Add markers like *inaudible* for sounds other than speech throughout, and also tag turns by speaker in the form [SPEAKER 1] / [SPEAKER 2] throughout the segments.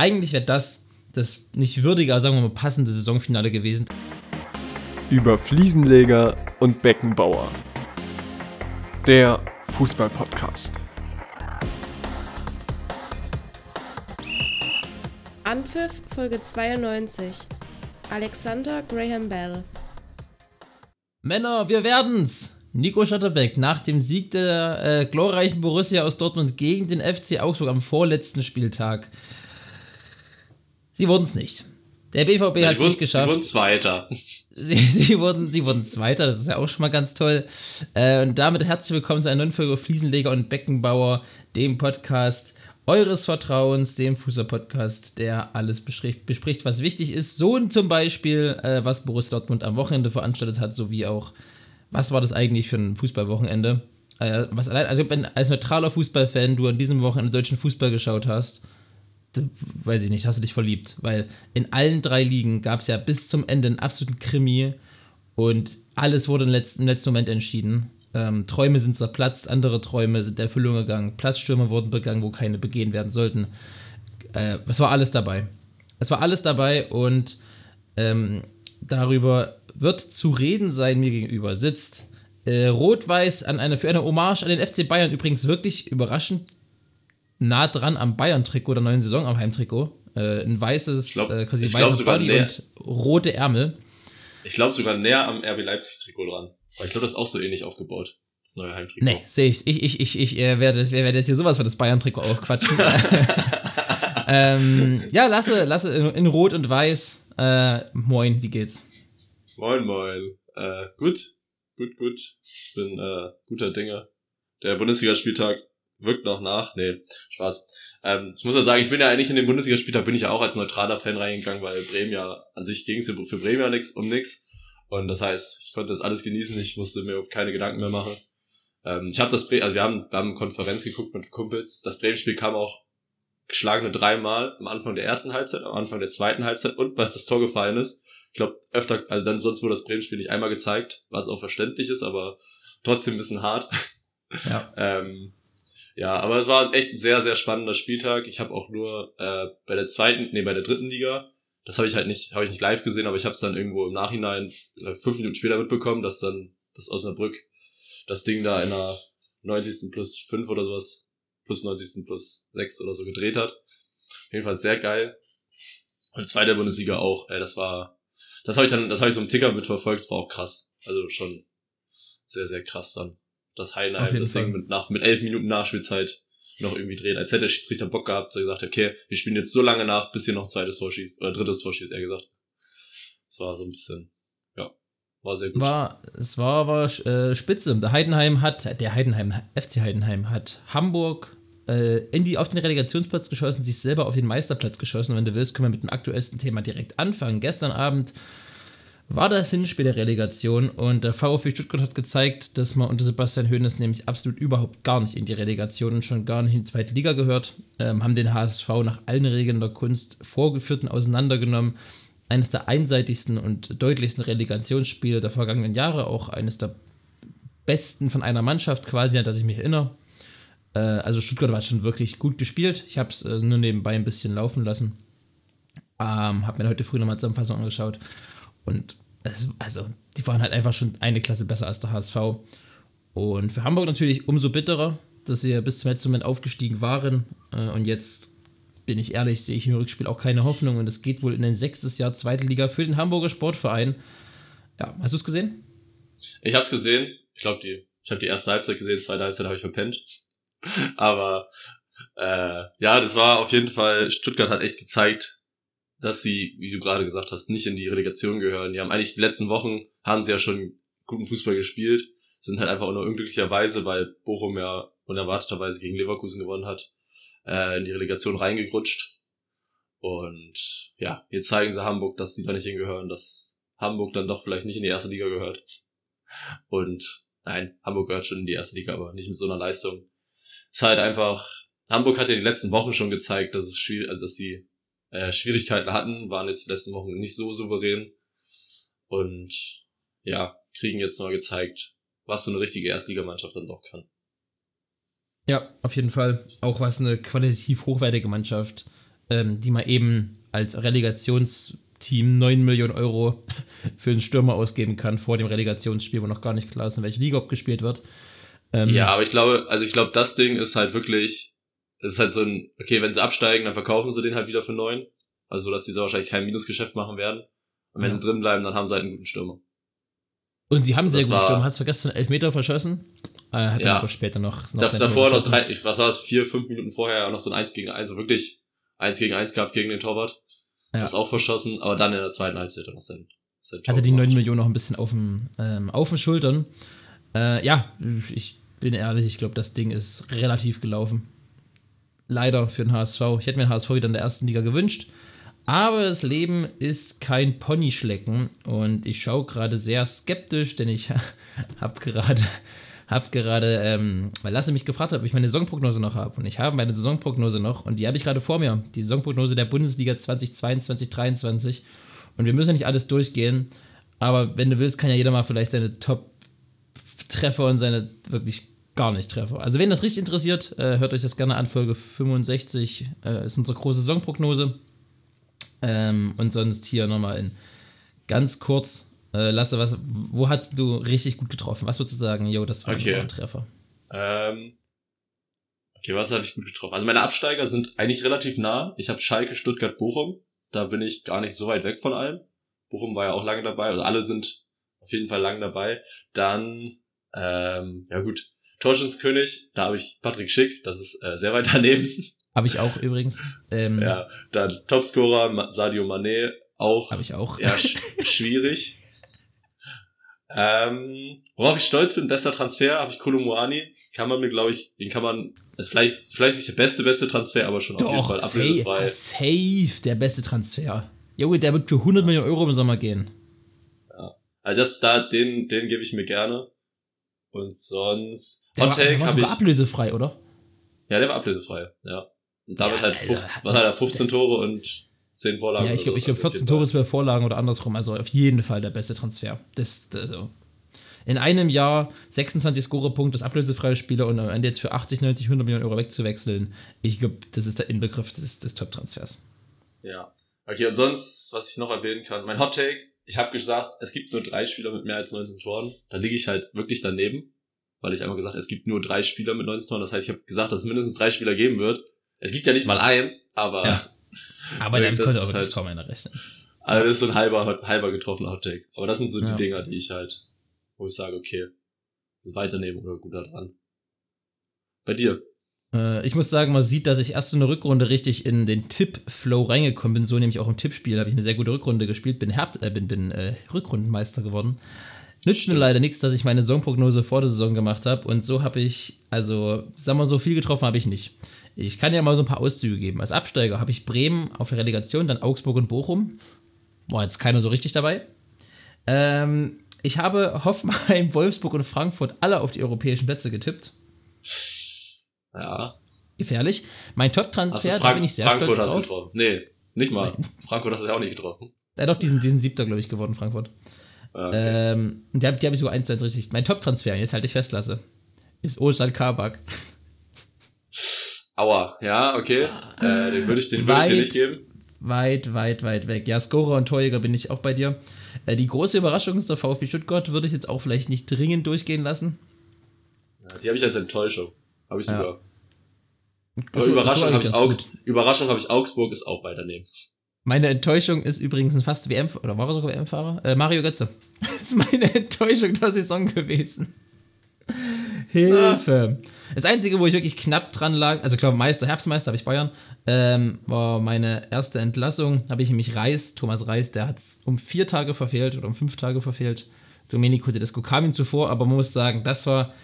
[SPEAKER 1] Eigentlich wäre das das nicht würdige, aber sagen wir mal passende Saisonfinale gewesen.
[SPEAKER 2] Über Fliesenleger und Beckenbauer. Der Fußball-Podcast.
[SPEAKER 3] Anpfiff Folge 92. Alexander Graham Bell.
[SPEAKER 1] Männer, wir werden's! Nico Schotterbeck nach dem Sieg der äh, glorreichen Borussia aus Dortmund gegen den FC Augsburg am vorletzten Spieltag. Sie wurden es nicht. Der BVB ja, hat es nicht geschafft.
[SPEAKER 4] Sie wurden Zweiter. *laughs*
[SPEAKER 1] Sie, sie, wurden, sie wurden Zweiter, das ist ja auch schon mal ganz toll. Äh, und damit herzlich willkommen zu einer neuen Folge Fliesenleger und Beckenbauer, dem Podcast eures Vertrauens, dem Fußball-Podcast, der alles bespricht, bespricht, was wichtig ist. So zum Beispiel, äh, was Borussia Dortmund am Wochenende veranstaltet hat, sowie auch was war das eigentlich für ein Fußballwochenende? Äh, was allein, also wenn als neutraler Fußballfan du an diesem Wochenende deutschen Fußball geschaut hast, weiß ich nicht, hast du dich verliebt, weil in allen drei Ligen gab es ja bis zum Ende einen absoluten Krimi und alles wurde im letzten, im letzten Moment entschieden. Ähm, Träume sind zerplatzt, andere Träume sind der Erfüllung gegangen, Platzstürme wurden begangen, wo keine begehen werden sollten. Äh, es war alles dabei. Es war alles dabei und ähm, darüber wird zu reden sein mir gegenüber, sitzt äh, rot-weiß eine, für eine Hommage an den FC Bayern übrigens wirklich überraschend nah dran am Bayern-Trikot der neuen Saison, am Heimtrikot. Äh, ein weißes, glaub, äh, quasi weißes Body und rote Ärmel.
[SPEAKER 4] Ich glaube sogar näher am RB Leipzig-Trikot dran. Aber ich glaube, das ist auch so ähnlich aufgebaut. Das neue Heimtrikot.
[SPEAKER 1] Nee, sehe ich. Ich, ich, ich, ich äh, werde, werde jetzt hier sowas für das Bayern-Trikot aufquatschen. *laughs* *laughs* ähm, ja, lasse, lasse in, in Rot und Weiß. Äh, moin, wie geht's?
[SPEAKER 4] Moin, moin. Äh, gut, gut, gut. Ich bin äh, guter Dinge. Der Bundesligaspieltag wirkt noch nach. Nee, Spaß. Ähm, ich muss ja sagen, ich bin ja eigentlich in den Bundesligaspieltag bin ich ja auch als neutraler Fan reingegangen, weil Bremen ja an sich ging es für Bremen ja nix, um nix. Und das heißt, ich konnte das alles genießen, ich musste mir keine Gedanken mehr machen. Ähm, ich habe das Bre also wir haben, wir haben eine Konferenz geguckt mit Kumpels. Das Bremen-Spiel kam auch geschlagene dreimal am Anfang der ersten Halbzeit, am Anfang der zweiten Halbzeit und was das Tor gefallen ist ich glaube, öfter, also dann sonst wurde das Bremen-Spiel nicht einmal gezeigt, was auch verständlich ist, aber trotzdem ein bisschen hart. Ja. *laughs* ähm, ja, aber es war echt ein sehr, sehr spannender Spieltag. Ich habe auch nur äh, bei der zweiten, nee, bei der dritten Liga, das habe ich halt nicht, habe ich nicht live gesehen, aber ich habe es dann irgendwo im Nachhinein, fünf Minuten später mitbekommen, dass dann das Osnabrück das Ding da in der 90. plus 5 oder sowas, plus 90. plus 6 oder so gedreht hat. Jedenfalls sehr geil. Und zweite Bundesliga auch, äh, das war das habe ich dann, das habe ich so im Ticker mitverfolgt, war auch krass. Also schon sehr, sehr krass dann. Das Heidenheim, das. Ding mit, nach, mit elf Minuten Nachspielzeit noch irgendwie dreht. Als hätte der Schiedsrichter Bock gehabt, er gesagt, okay, wir spielen jetzt so lange nach, bis hier noch ein zweites Tor schießt, oder drittes Tor schießt, eher gesagt. Das war so ein bisschen, ja, war sehr gut.
[SPEAKER 1] War, es war aber äh, spitze. Der Heidenheim hat, der Heidenheim, FC Heidenheim hat Hamburg äh, in die, auf den Relegationsplatz geschossen, sich selber auf den Meisterplatz geschossen. Und wenn du willst, können wir mit dem aktuellsten Thema direkt anfangen. Gestern Abend war das Hinspiel der Relegation und der VfB Stuttgart hat gezeigt, dass man unter Sebastian Hoeneß nämlich absolut überhaupt gar nicht in die Relegation und schon gar nicht in die zweite Liga gehört, ähm, haben den HSV nach allen Regeln der Kunst vorgeführt und auseinandergenommen. Eines der einseitigsten und deutlichsten Relegationsspiele der vergangenen Jahre, auch eines der besten von einer Mannschaft quasi, an das ich mich erinnere. Äh, also Stuttgart war schon wirklich gut gespielt. Ich habe es äh, nur nebenbei ein bisschen laufen lassen. Ähm, habe mir heute früh nochmal Zusammenfassung angeschaut. Und es, also, die waren halt einfach schon eine Klasse besser als der HSV. Und für Hamburg natürlich umso bitterer, dass sie bis zum letzten Moment aufgestiegen waren. Äh, und jetzt, bin ich ehrlich, sehe ich im Rückspiel auch keine Hoffnung. Und es geht wohl in ein sechstes Jahr zweite Liga für den Hamburger Sportverein. Ja, hast du es gesehen?
[SPEAKER 4] Ich habe es gesehen. Ich glaube, die, ich habe die erste Halbzeit gesehen, zweite Halbzeit habe ich verpennt. *laughs* Aber äh, ja, das war auf jeden Fall, Stuttgart hat echt gezeigt, dass sie, wie du gerade gesagt hast, nicht in die Relegation gehören. Die haben eigentlich die letzten Wochen, haben sie ja schon guten Fußball gespielt, sind halt einfach nur unglücklicherweise, weil Bochum ja unerwarteterweise gegen Leverkusen gewonnen hat, äh, in die Relegation reingegrutscht. Und ja, jetzt zeigen sie Hamburg, dass sie da nicht hingehören, dass Hamburg dann doch vielleicht nicht in die erste Liga gehört. Und nein, Hamburg gehört schon in die erste Liga, aber nicht mit so einer Leistung ist halt einfach, Hamburg hat ja die letzten Wochen schon gezeigt, dass es schwierig, also dass sie äh, Schwierigkeiten hatten, waren jetzt die letzten Wochen nicht so souverän und ja, kriegen jetzt mal gezeigt, was so eine richtige Erstligamannschaft dann doch kann.
[SPEAKER 1] Ja, auf jeden Fall. Auch was eine qualitativ hochwertige Mannschaft ähm, die mal eben als Relegationsteam 9 Millionen Euro *laughs* für einen Stürmer ausgeben kann vor dem Relegationsspiel, wo noch gar nicht klar ist, in welche Liga gespielt wird.
[SPEAKER 4] Ähm, ja, aber ich glaube, also ich glaube, das Ding ist halt wirklich, es ist halt so ein, okay, wenn sie absteigen, dann verkaufen sie den halt wieder für neun. Also, dass sie so wahrscheinlich kein Minusgeschäft machen werden. Und wenn ja. sie drin bleiben, dann haben sie halt einen guten Stürmer.
[SPEAKER 1] Und sie haben einen sehr guten Stürmer. Hat zwar gestern elf Meter verschossen, äh, hat ja. dann aber später noch. noch
[SPEAKER 4] das, davor noch drei, was war das, vier, fünf Minuten vorher noch so ein 1 gegen 1, also wirklich 1 gegen 1 gehabt gegen den Torwart. Ja. Das auch verschossen, aber dann in der zweiten Halbzeit noch sein,
[SPEAKER 1] sein Tor Hatte die 9 Millionen noch ein bisschen auf dem, ähm, auf den Schultern. Äh, ja, ich bin ehrlich, ich glaube, das Ding ist relativ gelaufen. Leider für den HSV. Ich hätte mir den HSV wieder in der ersten Liga gewünscht. Aber das Leben ist kein Ponyschlecken und ich schaue gerade sehr skeptisch, denn ich *laughs* habe gerade, hab gerade, ähm, weil Lasse mich gefragt hat, ob ich meine Saisonprognose noch habe. Und ich habe meine Saisonprognose noch und die habe ich gerade vor mir. Die Saisonprognose der Bundesliga 2022, 2023. Und wir müssen nicht alles durchgehen, aber wenn du willst, kann ja jeder mal vielleicht seine Top-Treffer und seine wirklich gar nicht Treffer. Also, wenn das richtig interessiert, äh, hört euch das gerne an. Folge 65 äh, ist unsere große Saisonprognose. Ähm, und sonst hier nochmal in ganz kurz, äh, Lasse, was, wo hast du richtig gut getroffen? Was würdest du sagen, jo, das war
[SPEAKER 4] okay.
[SPEAKER 1] ein Treffer?
[SPEAKER 4] Ähm, okay, was habe ich gut getroffen? Also meine Absteiger sind eigentlich relativ nah. Ich habe Schalke, Stuttgart, Bochum. Da bin ich gar nicht so weit weg von allem. Bochum war ja auch lange dabei. Also alle sind auf jeden Fall lang dabei. Dann, ähm, ja gut, Torschützenkönig, da habe ich Patrick Schick, das ist äh, sehr weit *laughs* daneben.
[SPEAKER 1] Habe ich auch übrigens.
[SPEAKER 4] Ähm, ja, dann Topscorer Sadio Mané auch.
[SPEAKER 1] Habe ich auch.
[SPEAKER 4] Ja, sch *laughs* schwierig. Ähm, worauf ich stolz bin, bester Transfer, habe ich Kolumuani. Kann man mir, glaube ich, den kann man, also vielleicht, vielleicht nicht der beste, beste Transfer, aber schon Doch, auf jeden Fall
[SPEAKER 1] ablösefrei. Safe, der beste Transfer. Junge, der wird für 100 Millionen Euro im Sommer gehen.
[SPEAKER 4] Ja. Also das, da, den, den gebe ich mir gerne. Und sonst,
[SPEAKER 1] Hot Take habe ich. ablösefrei, oder?
[SPEAKER 4] Ja, der war ablösefrei, ja. Und damit ja, halt, 15, also, war halt 15 Tore und 10 Vorlagen.
[SPEAKER 1] Ja, ich glaube, glaub, 14 Tore ist bei Vorlagen oder andersrum. Also auf jeden Fall der beste Transfer. Das, also. In einem Jahr 26 Scorepunkte, das ablösefreie Spieler und am Ende jetzt für 80, 90, 100 Millionen Euro wegzuwechseln. Ich glaube, das ist der Inbegriff des, des Top-Transfers.
[SPEAKER 4] Ja. Okay, und sonst, was ich noch erwähnen kann, mein Hot Take, ich habe gesagt, es gibt nur drei Spieler mit mehr als 19 Toren. Da liege ich halt wirklich daneben, weil ich einmal gesagt, es gibt nur drei Spieler mit 19 Toren. Das heißt, ich habe gesagt, dass es mindestens drei Spieler geben wird. Es gibt ja nicht mal einen, aber. Ja. *laughs*
[SPEAKER 1] Aber damit konnte auch wirklich halt, kaum einer rechnen.
[SPEAKER 4] Also das ist so ein halber, halber getroffener Hot Take. Aber das sind so ja. die Dinger, die ich halt, wo ich sage, okay, weiternehmen oder guter dran. Bei dir?
[SPEAKER 1] Äh, ich muss sagen, man sieht, dass ich erst in der Rückrunde richtig in den Tipp-Flow reingekommen bin. So nämlich auch im Tippspiel habe ich eine sehr gute Rückrunde gespielt, bin, Herb äh, bin, bin äh, Rückrundenmeister geworden. Nützt mir leider nichts, dass ich meine Saisonprognose vor der Saison gemacht habe. Und so habe ich, also, sagen wir so viel getroffen habe ich nicht. Ich kann ja mal so ein paar Auszüge geben. Als Absteiger habe ich Bremen auf der Relegation, dann Augsburg und Bochum. War jetzt keiner so richtig dabei. Ähm, ich habe Hoffenheim, *laughs* Wolfsburg und Frankfurt alle auf die europäischen Plätze getippt.
[SPEAKER 4] Ja.
[SPEAKER 1] Gefährlich. Mein Top-Transfer, da bin ich sehr
[SPEAKER 4] Frankfurt
[SPEAKER 1] stolz
[SPEAKER 4] drauf. Getroffen. Nee, nicht mal. Frankfurt hast du ja auch nicht getroffen.
[SPEAKER 1] Ja, doch, diesen, diesen siebter, glaube ich, geworden, Frankfurt. Ah, okay. Ähm, die habe hab ich sogar eins, eins richtig. Mein Top-Transfer, jetzt halt ich festlasse, ist Ozan Kabak.
[SPEAKER 4] Aua, ja, okay. Äh, den würde ich, den würd ich dir nicht geben.
[SPEAKER 1] Weit, weit, weit weg. Ja, Scorer und Torjäger bin ich auch bei dir. Äh, die große Überraschung ist der VfB Stuttgart, würde ich jetzt auch vielleicht nicht dringend durchgehen lassen.
[SPEAKER 4] Ja, die habe ich als Enttäuschung. Habe ich sogar. Ja. Aber so, Überraschung habe ich, Augs Überraschung hab ich Augsburg ist auch weiter nehmen.
[SPEAKER 1] Meine Enttäuschung ist übrigens ein fast WM, oder war er sogar WM-Fahrer? Äh, Mario Götze. *laughs* Das ist meine Enttäuschung der Saison gewesen. Hilfe. Ah. Das Einzige, wo ich wirklich knapp dran lag, also klar, Meister, Herbstmeister habe ich Bayern, ähm, war meine erste Entlassung. Habe ich nämlich Reis, Thomas Reis, der hat es um vier Tage verfehlt oder um fünf Tage verfehlt. Domenico Tedesco kam ihm zuvor, aber man muss sagen, das war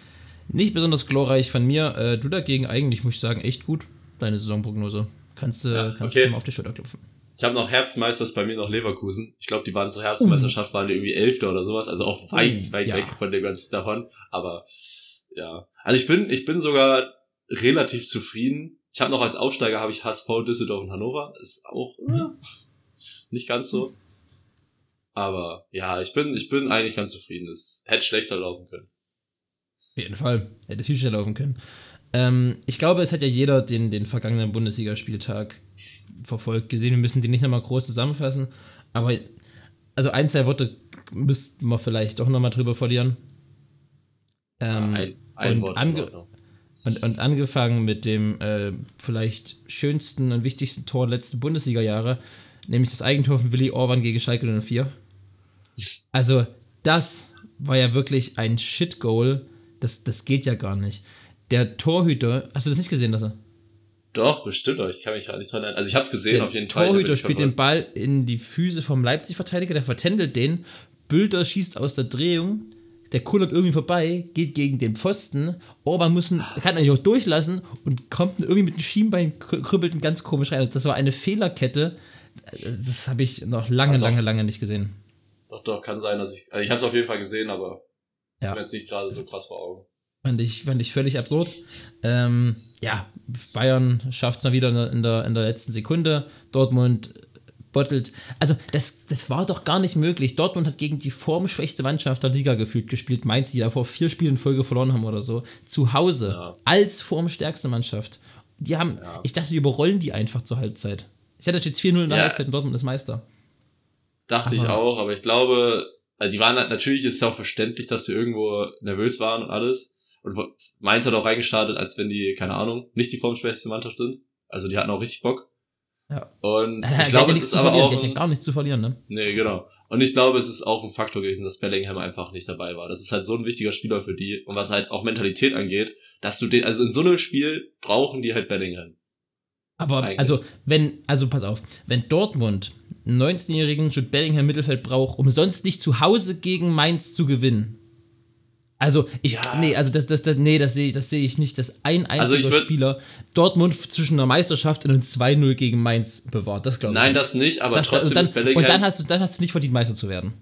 [SPEAKER 1] nicht besonders glorreich von mir. Äh, du dagegen eigentlich, muss ich sagen, echt gut. Deine Saisonprognose. Kannst, ja, kannst okay. du mal auf die Schulter klopfen.
[SPEAKER 4] Ich habe noch Herbstmeisters bei mir noch Leverkusen. Ich glaube, die waren zur Herbstmeisterschaft, waren die irgendwie Elfter oder sowas. Also auch weit, weit ja. weg von dem ganzen davon. Aber ja. Also ich bin, ich bin sogar relativ zufrieden. Ich habe noch als Aufsteiger habe ich HSV, Düsseldorf und Hannover. Ist auch äh, nicht ganz so. Aber ja, ich bin, ich bin eigentlich ganz zufrieden. Es hätte schlechter laufen können.
[SPEAKER 1] Auf jeden Fall. Hätte viel schneller laufen können. Ähm, ich glaube, es hat ja jeder den, den vergangenen Bundesligaspieltag verfolgt, gesehen. Wir müssen die nicht nochmal groß zusammenfassen. Aber also ein, zwei Worte müssten wir vielleicht doch nochmal drüber verlieren. Ähm,
[SPEAKER 4] ein, ein
[SPEAKER 1] und,
[SPEAKER 4] Wort.
[SPEAKER 1] ange und, und angefangen mit dem äh, vielleicht schönsten und wichtigsten Tor der letzten Bundesliga-Jahre, nämlich das Eigentor von Willi Orban gegen Schalke 04. *laughs* Also, das war ja wirklich ein Shit-Goal. Das, das geht ja gar nicht. Der Torhüter, hast du das nicht gesehen, dass er?
[SPEAKER 4] Doch, bestimmt, aber ich kann mich gerade nicht dran erinnern. Also ich habe es gesehen
[SPEAKER 1] Der
[SPEAKER 4] auf jeden Fall. Ich hab
[SPEAKER 1] Torhüter spielt den. Ball in die Füße vom Leipzig-Verteidiger, der vertändelt den. Bülter schießt aus der Drehung, der kullert irgendwie vorbei, geht gegen den Pfosten. Orban muss ihn, kann ihn auch durchlassen und kommt irgendwie mit dem Schienbein, kr- kribbelt ihn ganz komisch rein. Also das war eine Fehlerkette. Das habe ich noch lange, lange, lange nicht gesehen.
[SPEAKER 4] Doch, doch, kann sein, dass ich. Also ich habe es auf jeden Fall gesehen, aber das
[SPEAKER 1] Ja.
[SPEAKER 4] ist mir jetzt nicht gerade so krass vor Augen.
[SPEAKER 1] Fand ich, fand ich völlig absurd. Ähm, ja, Bayern schafft es mal wieder in der, in, der, letzten Sekunde. Dortmund bottelt. Also, das, das war doch gar nicht möglich. Dortmund hat gegen die formschwächste Mannschaft der Liga gefühlt gespielt. Mainz, die davor vier Spiele in Folge verloren haben oder so. Zu Hause.
[SPEAKER 4] Ja.
[SPEAKER 1] Als formstärkste Mannschaft. Die haben, ich dachte, die überrollen die einfach zur Halbzeit. Ich hatte jetzt 4-0 in der
[SPEAKER 4] Ja.
[SPEAKER 1] Halbzeit und Dortmund ist Meister.
[SPEAKER 4] Dachte ich
[SPEAKER 1] Aber-
[SPEAKER 4] auch, aber ich glaube, also die waren halt, natürlich ist es auch verständlich, dass sie irgendwo nervös waren und alles. Und Mainz hat auch reingestartet, als wenn die, keine Ahnung, nicht die formschwächste Mannschaft sind. Also die hatten auch richtig Bock.
[SPEAKER 1] Ja.
[SPEAKER 4] Und *laughs*
[SPEAKER 1] Der
[SPEAKER 4] ich glaube, es ist aber auch. Ein,
[SPEAKER 1] gar nichts zu verlieren, ne?
[SPEAKER 4] nee, genau. Und ich glaube, es ist auch ein Faktor gewesen, dass Bellingham einfach nicht dabei war. Das ist halt so ein wichtiger Spieler für die. Und was halt auch Mentalität angeht, dass du den, also in so einem Spiel brauchen die halt Bellingham.
[SPEAKER 1] Aber
[SPEAKER 4] Eigentlich.
[SPEAKER 1] also, wenn, also pass auf, wenn Dortmund einen 19-jährigen Jude Bellingham Mittelfeld braucht, um sonst nicht zu Hause gegen Mainz zu gewinnen. Also, ich,
[SPEAKER 4] Ja.
[SPEAKER 1] nee, also das, das, das, nee, das sehe ich, das sehe ich nicht, dass ein
[SPEAKER 4] Also
[SPEAKER 1] einziger
[SPEAKER 4] würd-
[SPEAKER 1] Spieler Dortmund zwischen einer Meisterschaft und einem 2-0 gegen Mainz bewahrt. Das glaube ich.
[SPEAKER 4] Nein,
[SPEAKER 1] nicht.
[SPEAKER 4] das nicht, aber
[SPEAKER 1] Das-
[SPEAKER 4] trotzdem
[SPEAKER 1] dann,
[SPEAKER 4] ist Bellingham.
[SPEAKER 1] und dann hast du, dann hast du nicht verdient, Meister zu werden.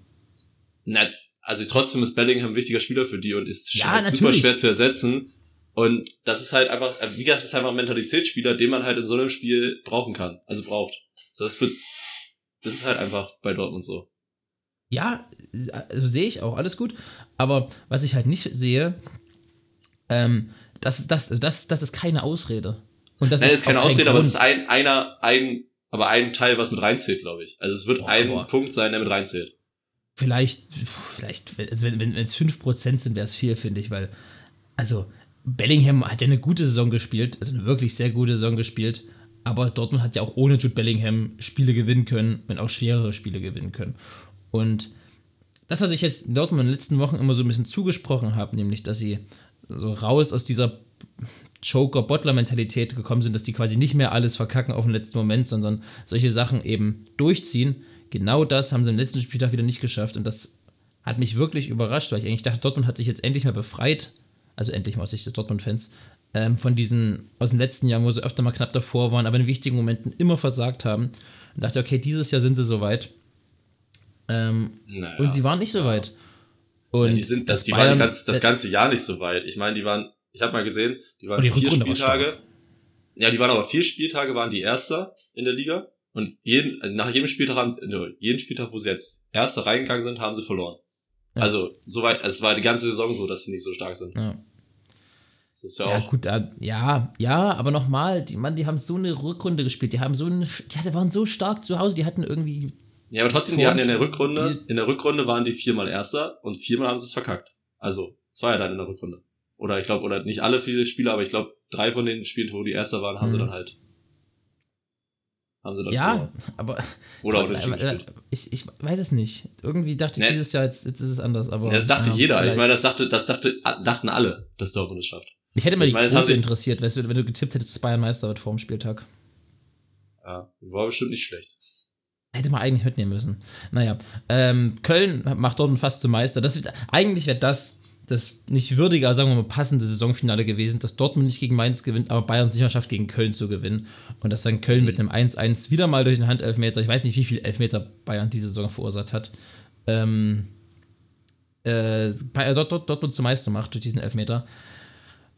[SPEAKER 4] Na, also trotzdem ist Bellingham ein wichtiger Spieler für die und ist
[SPEAKER 1] Ja,
[SPEAKER 4] halt super schwer zu ersetzen. Und das ist halt einfach, äh, wie gesagt, das ist einfach ein Mentalitätsspieler, den man halt in so einem Spiel brauchen kann. Also braucht. So, Das, wird, das ist halt einfach bei Dortmund so.
[SPEAKER 1] Ja, also sehe ich auch, alles gut. Aber was ich halt nicht sehe, ähm, das, das, also das, das ist keine Ausrede. Und das
[SPEAKER 4] Nein, das ist keine
[SPEAKER 1] kein
[SPEAKER 4] Ausrede, aber es ist ein, einer, ein, aber ein Teil, was mit reinzählt, glaube ich. Also es wird
[SPEAKER 1] Boah,
[SPEAKER 4] ein Punkt sein, der mit reinzählt.
[SPEAKER 1] Vielleicht, vielleicht, also wenn, wenn es 5% sind, wäre es viel, finde ich, weil, also, Bellingham hat ja eine gute Saison gespielt, also eine wirklich sehr gute Saison gespielt, aber Dortmund hat ja auch ohne Jude Bellingham Spiele gewinnen können und auch schwerere Spiele gewinnen können. Und das, was ich jetzt Dortmund in den letzten Wochen immer so ein bisschen zugesprochen habe, nämlich, dass sie so raus aus dieser Joker-Bottler-Mentalität gekommen sind, dass die quasi nicht mehr alles verkacken auf den letzten Moment, sondern solche Sachen eben durchziehen. Genau das haben sie im letzten Spieltag wieder nicht geschafft und das hat mich wirklich überrascht, weil ich eigentlich dachte, Dortmund hat sich jetzt endlich mal befreit, also endlich mal aus Sicht des Dortmund-Fans, ähm, von diesen aus den letzten Jahren, wo sie öfter mal knapp davor waren, aber in wichtigen Momenten immer versagt haben. Und dachte, okay, dieses Jahr sind sie soweit. Ähm,
[SPEAKER 4] Naja.
[SPEAKER 1] und sie waren nicht so weit. Und
[SPEAKER 4] Ja, die sind, das, die waren
[SPEAKER 1] Bayern-
[SPEAKER 4] die ganz, das ganze Jahr nicht so weit. Ich meine, die waren, ich habe mal gesehen, die waren
[SPEAKER 1] die
[SPEAKER 4] vier Spieltage. Ja, die waren aber vier Spieltage, waren die Erster in der Liga. Und jeden, nach jedem Spieltag haben, äh, jeden Spieltag, wo sie jetzt Erster reingegangen sind, haben sie verloren.
[SPEAKER 1] Ja.
[SPEAKER 4] Also, soweit, es war die ganze Saison so, dass sie nicht so stark sind.
[SPEAKER 1] Ja.
[SPEAKER 4] Das ist ja,
[SPEAKER 1] Ja,
[SPEAKER 4] auch,
[SPEAKER 1] gut, äh, ja, ja, aber nochmal, die, Mann, die haben so eine Rückrunde gespielt, die haben so eine, die waren so stark zu Hause, die hatten irgendwie,
[SPEAKER 4] ja, aber trotzdem, die hatten in der Rückrunde, in der Rückrunde waren die viermal Erster und viermal haben sie es verkackt. Also, es war ja dann in der Rückrunde. Oder ich glaube, oder nicht alle viele Spieler, aber ich glaube, drei von den Spielen, wo die Erster waren, haben sie
[SPEAKER 1] Mhm.
[SPEAKER 4] dann halt, haben sie dann
[SPEAKER 1] ja,
[SPEAKER 4] verloren.
[SPEAKER 1] aber,
[SPEAKER 4] Oder unentschieden *laughs* gespielt.
[SPEAKER 1] ich, ich weiß es nicht. Irgendwie dachte ich
[SPEAKER 4] Ne.
[SPEAKER 1] dieses Jahr, jetzt, jetzt ist es anders, aber.
[SPEAKER 4] Ja, das dachte
[SPEAKER 1] ja,
[SPEAKER 4] jeder. Ich
[SPEAKER 1] vielleicht.
[SPEAKER 4] meine, das dachte, das dachte, dachten alle, dass Dortmund es schafft.
[SPEAKER 1] Mich hätte mal
[SPEAKER 4] ich
[SPEAKER 1] die
[SPEAKER 4] meine,
[SPEAKER 1] Quote interessiert, weißt du, wenn du getippt hättest, dass Bayern Meister wird vor dem Spieltag.
[SPEAKER 4] Ja, war bestimmt nicht schlecht.
[SPEAKER 1] Hätte man eigentlich mitnehmen müssen. Naja, ähm, Köln macht Dortmund fast zum Meister. Das, eigentlich wäre das das nicht würdige, sagen wir mal passende Saisonfinale gewesen, dass Dortmund nicht gegen Mainz gewinnt, aber Bayern es nicht mehr schafft, gegen Köln zu gewinnen. Und dass dann Köln mit einem 1-1 wieder mal durch den Handelfmeter, ich weiß nicht, wie viel Elfmeter Bayern diese Saison verursacht hat, ähm, äh, Bay- Dort, Dort, Dortmund zum Meister macht durch diesen Elfmeter.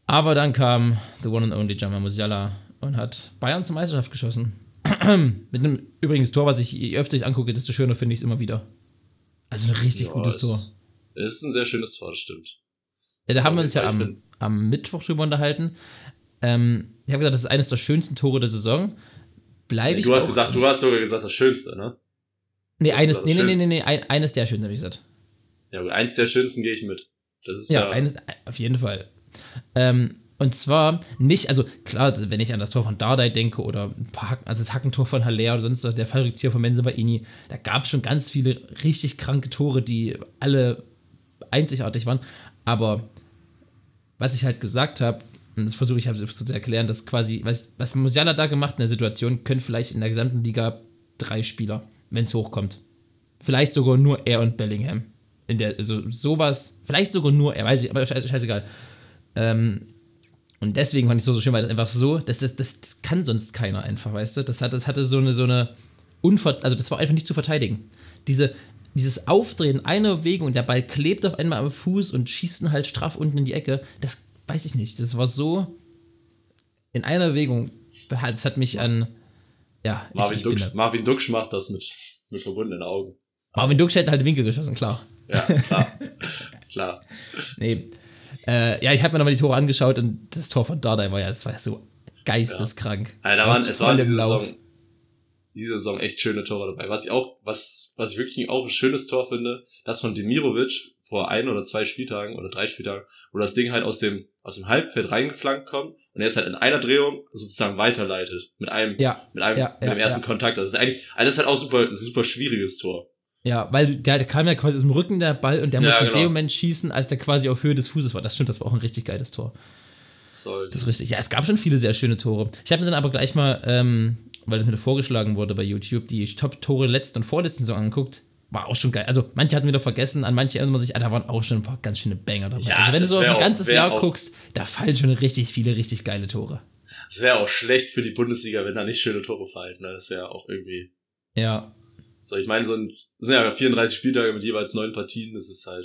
[SPEAKER 1] Aber dann kam the one and only Jamal Musiala und hat Bayern zur Meisterschaft geschossen. *clears throat* Mit einem übrigens Tor, was ich je öfter ich angucke, desto schöner finde ich es immer wieder. Also ein richtig
[SPEAKER 4] Ja,
[SPEAKER 1] gutes
[SPEAKER 4] es-
[SPEAKER 1] Tor.
[SPEAKER 4] Es ist ein sehr schönes Tor, das stimmt.
[SPEAKER 1] Ja, da
[SPEAKER 4] Ist
[SPEAKER 1] haben wir uns ja am, am Mittwoch drüber unterhalten. Ähm, ich habe gesagt, das ist eines der schönsten Tore der Saison. Bleibe ich.
[SPEAKER 4] Du hast gesagt, du hast sogar gesagt, das Schönste, ne?
[SPEAKER 1] Nee,
[SPEAKER 4] das
[SPEAKER 1] eines, nee,
[SPEAKER 4] das
[SPEAKER 1] nee, nee, nee, nee, ein, eines der schönsten, habe ich gesagt.
[SPEAKER 4] Ja, eins der schönsten gehe ich mit. Das ist
[SPEAKER 1] Ja,
[SPEAKER 4] ja.
[SPEAKER 1] eines, auf jeden Fall. Ähm, und zwar nicht, also klar, wenn ich an das Tor von Dardai denke oder ein paar Hacken, also das Hackentor von Haller oder sonst was, der Fallrückzieher von Menzebaini, da gab es schon ganz viele richtig kranke Tore, die alle einzigartig waren. Aber was ich halt gesagt habe, und das versuche ich halt so zu erklären, dass quasi, was, was Musiala da gemacht in der Situation, können vielleicht in der gesamten Liga drei Spieler, wenn es hochkommt. Vielleicht sogar nur er und Bellingham. In der, also sowas, vielleicht sogar nur er, weiß ich, aber scheiß, scheißegal. Ähm, und deswegen fand ich es so, so schön, weil das einfach so, das, das, das, das kann sonst keiner einfach, weißt du? Das, hat, das hatte so eine, so eine Unver also das war einfach nicht zu verteidigen. Diese, dieses Aufdrehen einer Bewegung und der Ball klebt auf einmal am Fuß und schießt ihn halt straff unten in die Ecke, das weiß ich nicht. Das war so in einer Bewegung, das hat mich an, ja, ich,
[SPEAKER 4] Marvin,
[SPEAKER 1] ich bin
[SPEAKER 4] Duksch, Marvin Duksch macht das mit, mit verbundenen Augen.
[SPEAKER 1] Marvin Duksch hätte halt Winkel geschossen, klar.
[SPEAKER 4] Ja, klar. *laughs* klar.
[SPEAKER 1] Nee. Äh, ja, ich habe mir nochmal die Tore angeschaut und das Tor von Dardai war ja, das war ja so geisteskrank.
[SPEAKER 4] Alter,
[SPEAKER 1] Aus
[SPEAKER 4] Mann, es waren diese
[SPEAKER 1] Lauf.
[SPEAKER 4] Saison, diese Saison echt schöne Tore dabei. Was ich auch, was, was ich wirklich auch ein schönes Tor finde, das von Demirovic vor ein oder zwei Spieltagen oder drei Spieltagen, wo das Ding halt aus dem, aus dem Halbfeld reingeflankt kommt und er ist halt in einer Drehung sozusagen weiterleitet. Mit einem,
[SPEAKER 1] Ja,
[SPEAKER 4] mit einem,
[SPEAKER 1] ja,
[SPEAKER 4] mit dem
[SPEAKER 1] ja,
[SPEAKER 4] ersten
[SPEAKER 1] ja.
[SPEAKER 4] Kontakt. Das ist eigentlich, also das ist halt auch super, ist ein super schwieriges Tor.
[SPEAKER 1] Ja, weil der, der kam ja quasi aus dem Rücken der Ball und der
[SPEAKER 4] Ja,
[SPEAKER 1] musste in
[SPEAKER 4] genau.
[SPEAKER 1] dem Moment schießen, als der quasi auf Höhe des Fußes war. Das stimmt, das war auch ein richtig geiles Tor.
[SPEAKER 4] Soll,
[SPEAKER 1] Das ist richtig. Ja, es gab schon viele sehr schöne Tore. Ich habe mir dann aber gleich mal, ähm, weil das mir vorgeschlagen wurde bei YouTube, die Top-Tore letzten und vorletzten Saison angeguckt. War auch schon geil. Also, manche hatten wieder vergessen, an manche erinnert man sich, ah, da waren auch schon ein paar ganz schöne Banger dabei.
[SPEAKER 4] Ja,
[SPEAKER 1] also, wenn du so auf ein ganzes Jahr
[SPEAKER 4] auch-
[SPEAKER 1] guckst, da fallen schon richtig viele richtig geile Tore.
[SPEAKER 4] Es wäre auch schlecht für die Bundesliga, wenn da nicht schöne Tore fallen. Ne? Das wäre auch irgendwie.
[SPEAKER 1] Ja,
[SPEAKER 4] So, ich meine, so ein, es sind ja 34 Spieltage mit jeweils neun Partien, das ist halt.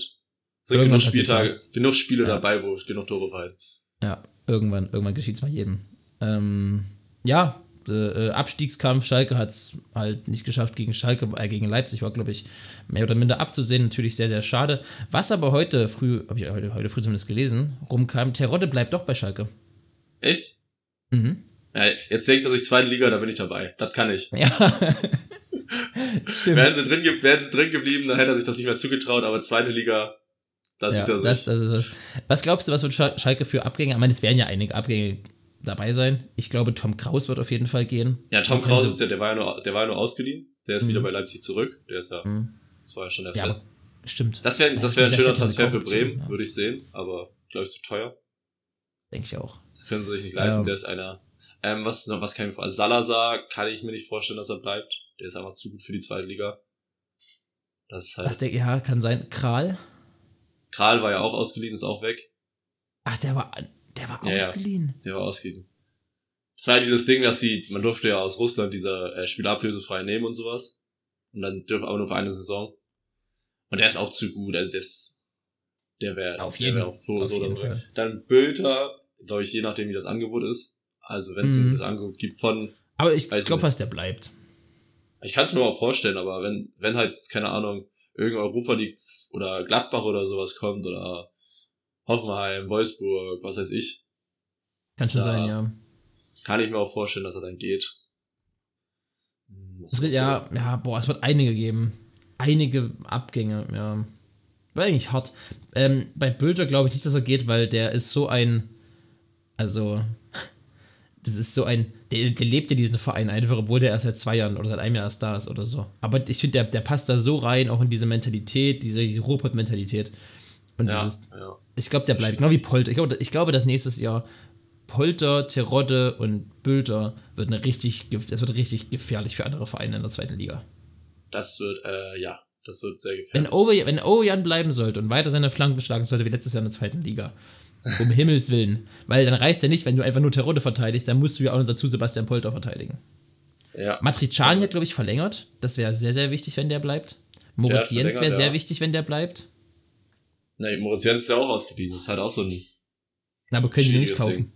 [SPEAKER 4] Es sind genug Spieltage, genug Spiele
[SPEAKER 1] Ja.
[SPEAKER 4] dabei, wo genug Tore fallen.
[SPEAKER 1] Ja, irgendwann, irgendwann geschieht es mal jedem. Ähm, ja, äh, äh, Abstiegskampf, Schalke hat es halt nicht geschafft gegen Schalke, äh, gegen Leipzig war, glaube ich, mehr oder minder abzusehen. Natürlich sehr, sehr schade. Was aber heute früh, habe ich heute, heute früh zumindest gelesen, rumkam, Terodde bleibt doch bei Schalke.
[SPEAKER 4] Echt?
[SPEAKER 1] Mhm.
[SPEAKER 4] Ja, jetzt denkt er sich zweite Liga, da bin ich dabei. Das kann ich.
[SPEAKER 1] Ja. *laughs* stimmt.
[SPEAKER 4] Wären sie drin, wären sie drin geblieben, dann hätte er sich das nicht mehr zugetraut, aber zweite Liga, da
[SPEAKER 1] ja,
[SPEAKER 4] sieht er
[SPEAKER 1] das,
[SPEAKER 4] sich.
[SPEAKER 1] das ist was. Was glaubst du, was wird Schal- Schalke für Abgänge? Ich meine, es werden ja einige Abgänge dabei sein. Ich glaube, Tom Kraus wird auf jeden Fall gehen.
[SPEAKER 4] ja, Tom
[SPEAKER 1] sie-
[SPEAKER 4] ist ja, der war ja nur, der war ja nur ausgeliehen. Der ist
[SPEAKER 1] Mhm.
[SPEAKER 4] wieder bei Leipzig zurück. Der ist ja,
[SPEAKER 1] Mhm.
[SPEAKER 4] das war ja schon der
[SPEAKER 1] Ja,
[SPEAKER 4] Fest.
[SPEAKER 1] Stimmt.
[SPEAKER 4] Das wäre, das
[SPEAKER 1] Ja,
[SPEAKER 4] wäre ein schöner Transfer für Bremen,
[SPEAKER 1] ja.
[SPEAKER 4] würde ich sehen, aber glaube ich zu teuer.
[SPEAKER 1] Denke ich auch.
[SPEAKER 4] Das können sie sich nicht leisten,
[SPEAKER 1] Ja.
[SPEAKER 4] der ist einer. Ähm, was, was kann ich mir vorstellen? Salazar kann ich mir nicht vorstellen, dass er bleibt. Der ist einfach zu gut für die zweite Liga. Das ist
[SPEAKER 1] Was
[SPEAKER 4] halt.
[SPEAKER 1] der, ja, kann sein. Kral?
[SPEAKER 4] Kral war ja auch ausgeliehen, ist auch weg.
[SPEAKER 1] Ach, der war, der war
[SPEAKER 4] Ja, ja.
[SPEAKER 1] ausgeliehen.
[SPEAKER 4] Der war ausgeliehen. Es war ja dieses Ding, dass sie, man durfte ja aus Russland diese äh, Spieler ablösefrei nehmen und sowas. Und dann dürfen aber nur für eine Saison. Und der ist auch zu gut, also der ist, der wäre,
[SPEAKER 1] Auf
[SPEAKER 4] der
[SPEAKER 1] jeden-
[SPEAKER 4] wär auf so
[SPEAKER 1] auf
[SPEAKER 4] oder
[SPEAKER 1] jeden
[SPEAKER 4] so.
[SPEAKER 1] Fall.
[SPEAKER 4] Dann Bülter, glaube ich, je nachdem, wie das Angebot ist. Also wenn es
[SPEAKER 1] Mhm.
[SPEAKER 4] das Angebot gibt von
[SPEAKER 1] Aber ich glaube fast, der bleibt.
[SPEAKER 4] Ich kann es mir auch vorstellen, aber wenn, wenn halt, jetzt, keine Ahnung, irgendein Europa League oder Gladbach oder sowas kommt oder Hoffenheim, Wolfsburg, was weiß ich,
[SPEAKER 1] Kann schon sein, ja.
[SPEAKER 4] kann ich mir auch vorstellen, dass er dann geht.
[SPEAKER 1] Wird, ja, ja, boah, es wird einige geben. Einige Abgänge, ja. War eigentlich hart. Ähm, bei Bülter glaube ich nicht, dass er geht, weil der ist so ein. Also. Das ist so ein. Der, der lebt ja diesen Verein einfach, obwohl der erst seit zwei Jahren oder seit einem Jahr erst da ist oder so. Aber ich finde, der, der passt da so rein, auch in diese Mentalität, diese, diese Ruhrpott-Mentalität. Und
[SPEAKER 4] Ja,
[SPEAKER 1] dieses,
[SPEAKER 4] ja.
[SPEAKER 1] ich glaube, der bleibt, genau wie Polter. Ich glaube, ich glaube, dass nächstes Jahr Polter, Terodde und Bülter wird eine richtig, das wird richtig gefährlich für andere Vereine in der zweiten Liga.
[SPEAKER 4] Das wird, äh, ja, das wird sehr
[SPEAKER 1] Wenn
[SPEAKER 4] gefährlich.
[SPEAKER 1] Wenn Owejan bleiben sollte und weiter seine Flanken schlagen sollte wie letztes Jahr in der zweiten Liga. Um Himmels Willen. Weil dann reicht ja nicht, wenn du einfach nur Terodde verteidigst, dann musst du ja auch noch dazu Sebastian Polter verteidigen.
[SPEAKER 4] ja.
[SPEAKER 1] Matriciani hat, glaube ich, verlängert. Das wäre sehr, sehr wichtig, wenn der bleibt. Moritz
[SPEAKER 4] hat
[SPEAKER 1] Jens wäre sehr
[SPEAKER 4] ja.
[SPEAKER 1] wichtig, wenn der bleibt.
[SPEAKER 4] Nee, Moritz Jens ist ja auch ausgeliehen. Das ist halt auch so ein,
[SPEAKER 1] Na, aber können die nicht kaufen.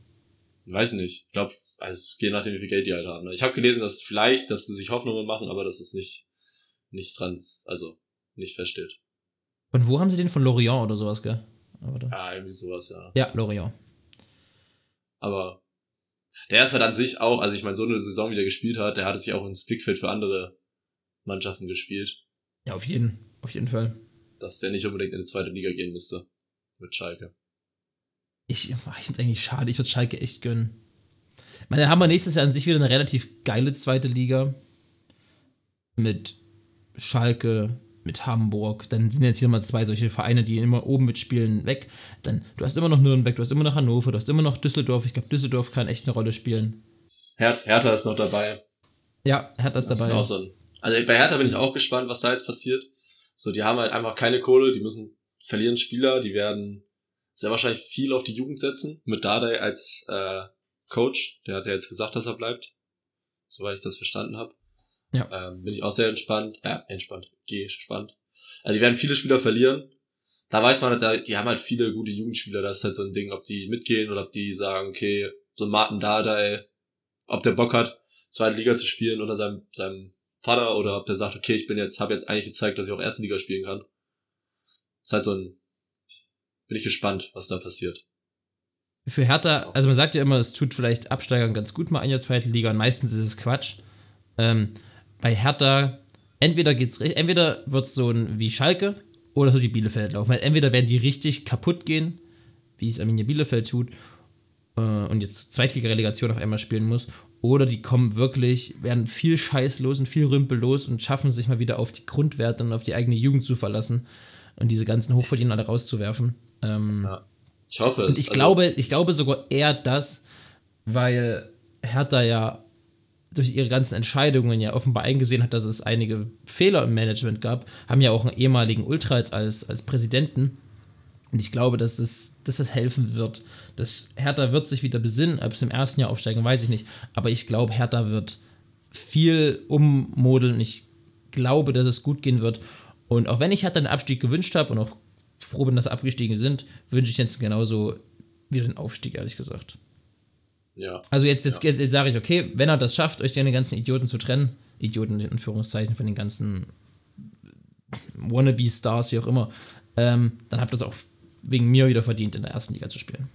[SPEAKER 4] weiß nicht. Ich glaube, also je nachdem, wie viel Geld die halt haben. Ich habe gelesen, dass vielleicht, dass sie sich Hoffnungen machen, aber dass es nicht, nicht dran, also nicht feststeht.
[SPEAKER 1] Und wo haben sie den von Lorient oder sowas, gell? Oder?
[SPEAKER 4] Ja, irgendwie sowas, ja.
[SPEAKER 1] Ja, Lorient.
[SPEAKER 4] Aber Der ist halt an sich auch, also ich meine, so eine Saison, wie der gespielt hat, der hat sich auch ins Blickfeld für andere Mannschaften gespielt.
[SPEAKER 1] Ja, auf jeden, auf jeden Fall.
[SPEAKER 4] Dass der nicht unbedingt in die zweite Liga gehen müsste. Mit Schalke.
[SPEAKER 1] Ich, ich finde es eigentlich schade, ich würde Schalke echt gönnen. Ich meine, dann haben wir nächstes Jahr an sich wieder eine relativ geile zweite Liga. Mit Schalke, mit Hamburg. Dann sind jetzt hier mal zwei solche Vereine, die immer oben mitspielen, weg. Dann, du hast immer noch Nürnberg, du hast immer noch Hannover, du hast immer noch Düsseldorf. Ich glaube, Düsseldorf kann echt eine Rolle spielen.
[SPEAKER 4] Her Hertha ist noch dabei.
[SPEAKER 1] Ja, Hertha ist
[SPEAKER 4] Das
[SPEAKER 1] dabei.
[SPEAKER 4] auch so ein, also bei Hertha bin ich auch gespannt, was da jetzt passiert. So, die haben halt einfach keine Kohle, die müssen verlieren Spieler, die werden sehr wahrscheinlich viel auf die Jugend setzen, mit Dardai als äh, Coach. Der hat ja jetzt gesagt, dass er bleibt, soweit ich das verstanden habe.
[SPEAKER 1] Ja.
[SPEAKER 4] Ähm, bin ich auch sehr entspannt, äh, entspannt, gespannt. Also die werden viele Spieler verlieren. Da weiß man, halt, die haben halt viele gute Jugendspieler, das ist halt so ein Ding, ob die mitgehen oder ob die sagen, okay, so ein Martin Dardai, ob der Bock hat, zweite Liga zu spielen unter seinem, seinem Vater oder ob der sagt, okay, ich bin jetzt, habe jetzt eigentlich gezeigt, dass ich auch erste Liga spielen kann. ist halt so ein, bin ich gespannt, was da passiert.
[SPEAKER 1] Für Hertha, also man sagt ja immer, es tut vielleicht Absteigern ganz gut mal in der zweiten Liga und meistens ist es Quatsch. Ähm, bei Hertha, entweder geht's entweder wird so ein wie Schalke oder so die Bielefeld laufen. Weil entweder werden die richtig kaputt gehen, wie es Arminia Bielefeld tut, äh, und jetzt Zweitliga-Relegation auf einmal spielen muss, oder die kommen wirklich, werden viel Scheiß los und viel Rümpel los und schaffen sich mal wieder auf die Grundwerte und auf die eigene Jugend zu verlassen und diese ganzen Hochverdiener alle rauszuwerfen. Ähm,
[SPEAKER 4] Ja. Ich hoffe es.
[SPEAKER 1] und ich
[SPEAKER 4] Also,
[SPEAKER 1] glaube, ich glaube sogar eher das, weil Hertha ja durch ihre ganzen Entscheidungen ja offenbar eingesehen hat, dass es einige Fehler im Management gab, haben ja auch einen ehemaligen Ultra als, als Präsidenten. Und ich glaube, dass das, dass das helfen wird. Das Hertha wird sich wieder besinnen, ob es im ersten Jahr aufsteigen, weiß ich nicht. Aber ich glaube, Hertha wird viel ummodeln. Ich glaube, dass es gut gehen wird. Und auch wenn ich Hertha den Abstieg gewünscht habe und auch froh bin, dass sie abgestiegen sind, wünsche ich jetzt genauso wieder den Aufstieg, ehrlich gesagt.
[SPEAKER 4] Ja.
[SPEAKER 1] Also jetzt, jetzt, jetzt, jetzt sage ich, okay, wenn er das schafft, euch den ganzen Idioten zu trennen, Idioten in Anführungszeichen von den ganzen Wannabe-Stars, wie auch immer, ähm, dann habt ihr es auch wegen mir wieder verdient, in der ersten Liga zu spielen.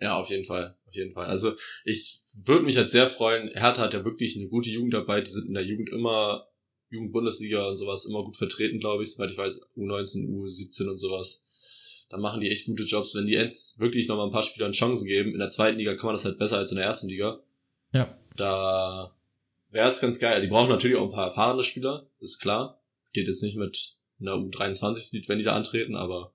[SPEAKER 4] Ja, auf jeden Fall, auf jeden Fall. Also ich würde mich halt sehr freuen. Hertha hat ja wirklich eine gute Jugend dabei. Die sind in der Jugend immer Jugendbundesliga und sowas immer gut vertreten, glaube ich, soweit ich weiß, U19, U17 und sowas. Da machen die echt gute Jobs. Wenn die jetzt wirklich noch mal ein paar Spielern Chancen geben, in der zweiten Liga kann man das halt besser als in der ersten Liga.
[SPEAKER 1] Ja.
[SPEAKER 4] Da wäre es ganz geil. Die brauchen natürlich auch ein paar erfahrene Spieler, ist klar. Es geht jetzt nicht mit einer U23, wenn die da antreten, aber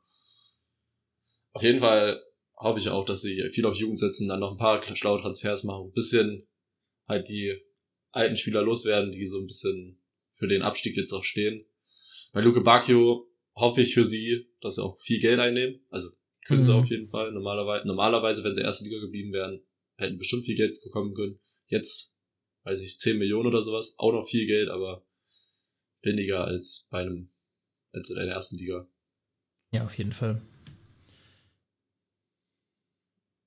[SPEAKER 4] auf jeden Fall hoffe ich auch, dass sie viel auf Jugend setzen, dann noch ein paar schlaue Transfers machen, ein bisschen halt die alten Spieler loswerden, die so ein bisschen für den Abstieg jetzt auch stehen. Bei Luke Bacchio hoffe ich für sie, dass sie auch viel Geld einnehmen. Also können sie
[SPEAKER 1] Mhm.
[SPEAKER 4] auf jeden Fall. Normalerweise, normalerweise, wenn sie erste Liga geblieben wären, hätten bestimmt viel Geld bekommen können. Jetzt, weiß ich, 10 Millionen oder sowas, auch noch viel Geld, aber weniger als bei einem, als in der ersten Liga.
[SPEAKER 1] Ja, auf jeden Fall.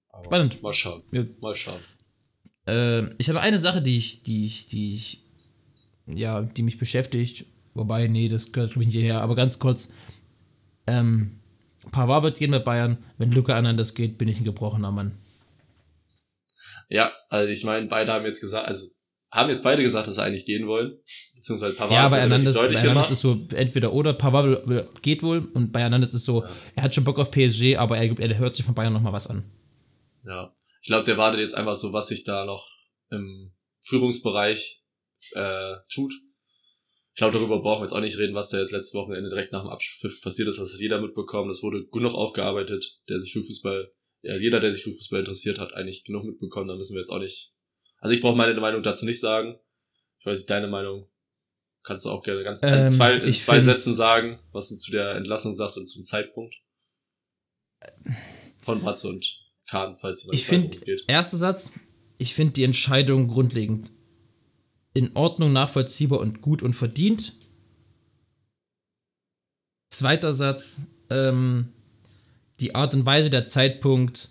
[SPEAKER 4] Aber
[SPEAKER 1] Spannend.
[SPEAKER 4] Mal schauen.
[SPEAKER 1] Ja.
[SPEAKER 4] Mal schauen.
[SPEAKER 1] Ähm, ich habe eine Sache, die ich, die ich, die ich, ja, die mich beschäftigt. Wobei, nee, das gehört glaube ich nicht hierher. Aber ganz kurz, ähm, Pavard wird gehen bei Bayern. Wenn Luca Hernandez geht, bin ich ein gebrochener Mann.
[SPEAKER 4] Ja, also ich meine, beide haben jetzt gesagt, also haben jetzt beide gesagt, dass sie eigentlich gehen wollen. Beziehungsweise Pavard
[SPEAKER 1] ja,
[SPEAKER 4] ist
[SPEAKER 1] bei
[SPEAKER 4] ja relativ
[SPEAKER 1] Hernandez, bei
[SPEAKER 4] deutlich
[SPEAKER 1] Hernandez
[SPEAKER 4] immer.
[SPEAKER 1] ist so entweder oder. Pavard geht wohl und bei Hernandez ist so, er hat schon Bock auf PSG, aber er, er hört sich von Bayern nochmal was an.
[SPEAKER 4] Ja. Ich glaube, der wartet jetzt einfach so, was sich da noch im Führungsbereich äh, tut. Ich glaube, darüber brauchen wir jetzt auch nicht reden, was da jetzt letztes Wochenende direkt nach dem Abpfiff passiert ist. Das hat jeder mitbekommen. Das wurde genug aufgearbeitet, der sich für Fußball, ja, jeder, der sich für Fußball interessiert hat, eigentlich genug mitbekommen. Da müssen wir jetzt auch nicht. Also ich brauche meine Meinung dazu nicht sagen. Ich weiß nicht, deine Meinung kannst du auch gerne ganz in
[SPEAKER 1] Ähm,
[SPEAKER 4] zwei, in zwei Sätzen sagen, was du zu der Entlassung sagst und zum Zeitpunkt. Von Batz und Kahn, falls jemand
[SPEAKER 1] Ich
[SPEAKER 4] weiß,
[SPEAKER 1] finde,
[SPEAKER 4] worum es geht.
[SPEAKER 1] erster Satz, ich finde die Entscheidung grundlegend in Ordnung, nachvollziehbar und gut und verdient. Zweiter Satz, ähm, die Art und Weise, der Zeitpunkt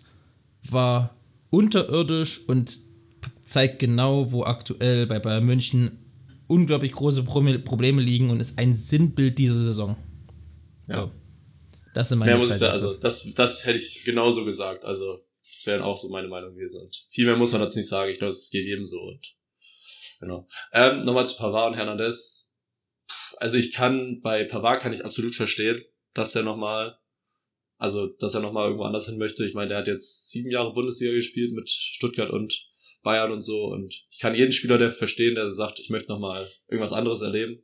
[SPEAKER 1] war unterirdisch und zeigt genau, wo aktuell bei Bayern München unglaublich große Pro- Probleme liegen und ist ein Sinnbild dieser Saison.
[SPEAKER 4] Ja.
[SPEAKER 1] So. Das sind meine
[SPEAKER 4] Mehr muss ich da, also das, das hätte ich genauso gesagt. Also Das wäre auch so meine Meinung gewesen. Und viel mehr muss man dazu nicht sagen. Ich glaube, es geht jedem so. Und genau. Ähm, Nochmal zu Pavard und Hernandez. Also ich kann, bei Pavard kann ich absolut verstehen, dass er nochmal, also dass er nochmal irgendwo anders hin möchte. Ich meine, der hat jetzt sieben Jahre Bundesliga gespielt mit Stuttgart und Bayern und so. Und ich kann jeden Spieler, der verstehen, der sagt, ich möchte nochmal irgendwas anderes erleben.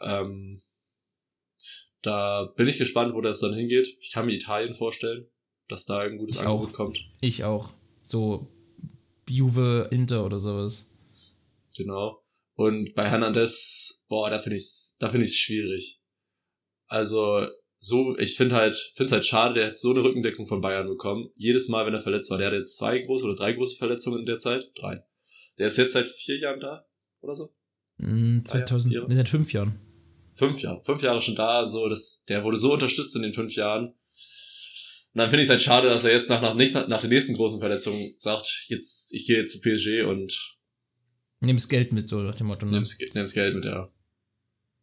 [SPEAKER 4] Ähm, da bin ich gespannt, wo das dann hingeht. Ich kann mir Italien vorstellen, dass da ein gutes
[SPEAKER 1] Ich
[SPEAKER 4] Angebot
[SPEAKER 1] auch.
[SPEAKER 4] kommt.
[SPEAKER 1] Ich auch. So Juve, Inter oder sowas.
[SPEAKER 4] Genau. Und bei Hernandez, boah, da finde ich's, da finde ich's schwierig. Also, so, ich finde halt, finde es halt schade, der hat so eine Rückendeckung von Bayern bekommen. Jedes Mal, wenn er verletzt war, der hat jetzt zwei große oder drei große Verletzungen in der Zeit. Drei. Der ist jetzt seit vier Jahren da, oder so?
[SPEAKER 1] Mm,
[SPEAKER 4] Ah ja,
[SPEAKER 1] 2000,
[SPEAKER 4] ihre.
[SPEAKER 1] nee, seit fünf Jahren.
[SPEAKER 4] Fünf Jahre. Fünf Jahre schon da, so, das, der wurde so unterstützt in den fünf Jahren. Und dann finde ich es halt schade, dass er jetzt nach, nach, nicht, nach der nächsten großen Verletzung sagt, jetzt, ich gehe jetzt zu PSG und
[SPEAKER 1] Nimm's Geld mit, so nach dem Motto. Ne?
[SPEAKER 4] nimm's, nimm's Geld mit, ja.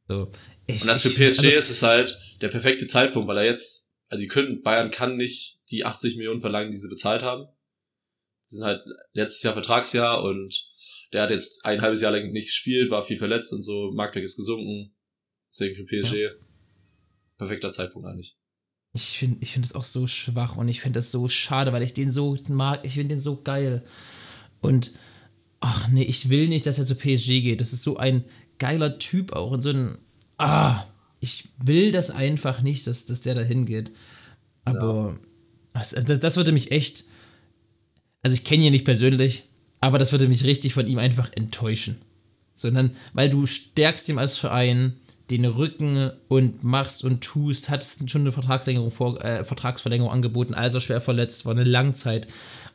[SPEAKER 1] So. Ich,
[SPEAKER 4] Und das für PSG
[SPEAKER 1] also,
[SPEAKER 4] ist es halt der perfekte Zeitpunkt, weil er jetzt, also die können, Bayern kann nicht die 80 Millionen verlangen, die sie bezahlt haben. Sie sind halt letztes Jahr Vertragsjahr und der hat jetzt ein halbes Jahr lang nicht gespielt, war viel verletzt und so, Marktwert ist gesunken. Deswegen für PSG perfekter Zeitpunkt eigentlich.
[SPEAKER 1] Ich finde ich find das auch so schwach und ich finde das so schade, weil ich den so mag. Ich finde den so geil. Und ach nee, ich will nicht, dass er zu PSG geht. Das ist so ein geiler Typ auch und so ein. Ah, ich will das einfach nicht, dass, dass der da hingeht. Aber das, also das, das würde mich echt. Also ich kenne ihn nicht persönlich, aber das würde mich richtig von ihm einfach enttäuschen. Sondern, weil du stärkst ihm als Verein den Rücken und machst und tust, hattest schon eine Vertragsverlängerung, vor, äh, Vertragsverlängerung angeboten, als er schwer verletzt war, eine Langzeit.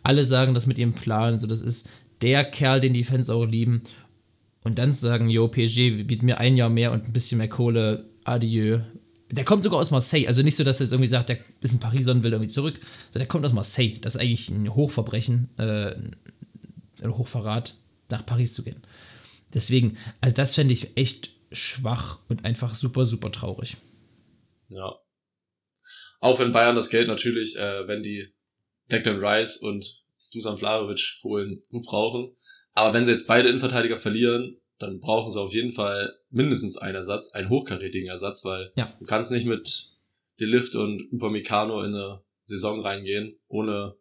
[SPEAKER 1] Alle sagen das mit ihrem Plan, so das ist der Kerl, den die Fans auch lieben. Und dann zu sagen, jo, PSG bietet mir ein Jahr mehr und ein bisschen mehr Kohle, adieu. Der kommt sogar aus Marseille, also nicht so, dass er jetzt irgendwie sagt, der ist ein Pariser und will irgendwie zurück, sondern der kommt aus Marseille. Das ist eigentlich ein Hochverbrechen, äh, ein Hochverrat, nach Paris zu gehen. Deswegen, also das fände ich echt schwach und einfach super, super traurig.
[SPEAKER 4] Ja. Auch wenn Bayern das Geld natürlich, äh, wenn die Declan Rice und Dusan Vlahovic holen, gut brauchen. Aber wenn sie jetzt beide Innenverteidiger verlieren, dann brauchen sie auf jeden Fall mindestens einen Ersatz, einen hochkarätigen Ersatz, weil
[SPEAKER 1] Ja.
[SPEAKER 4] du kannst nicht mit Delicht und Upamecano in eine Saison reingehen, ohne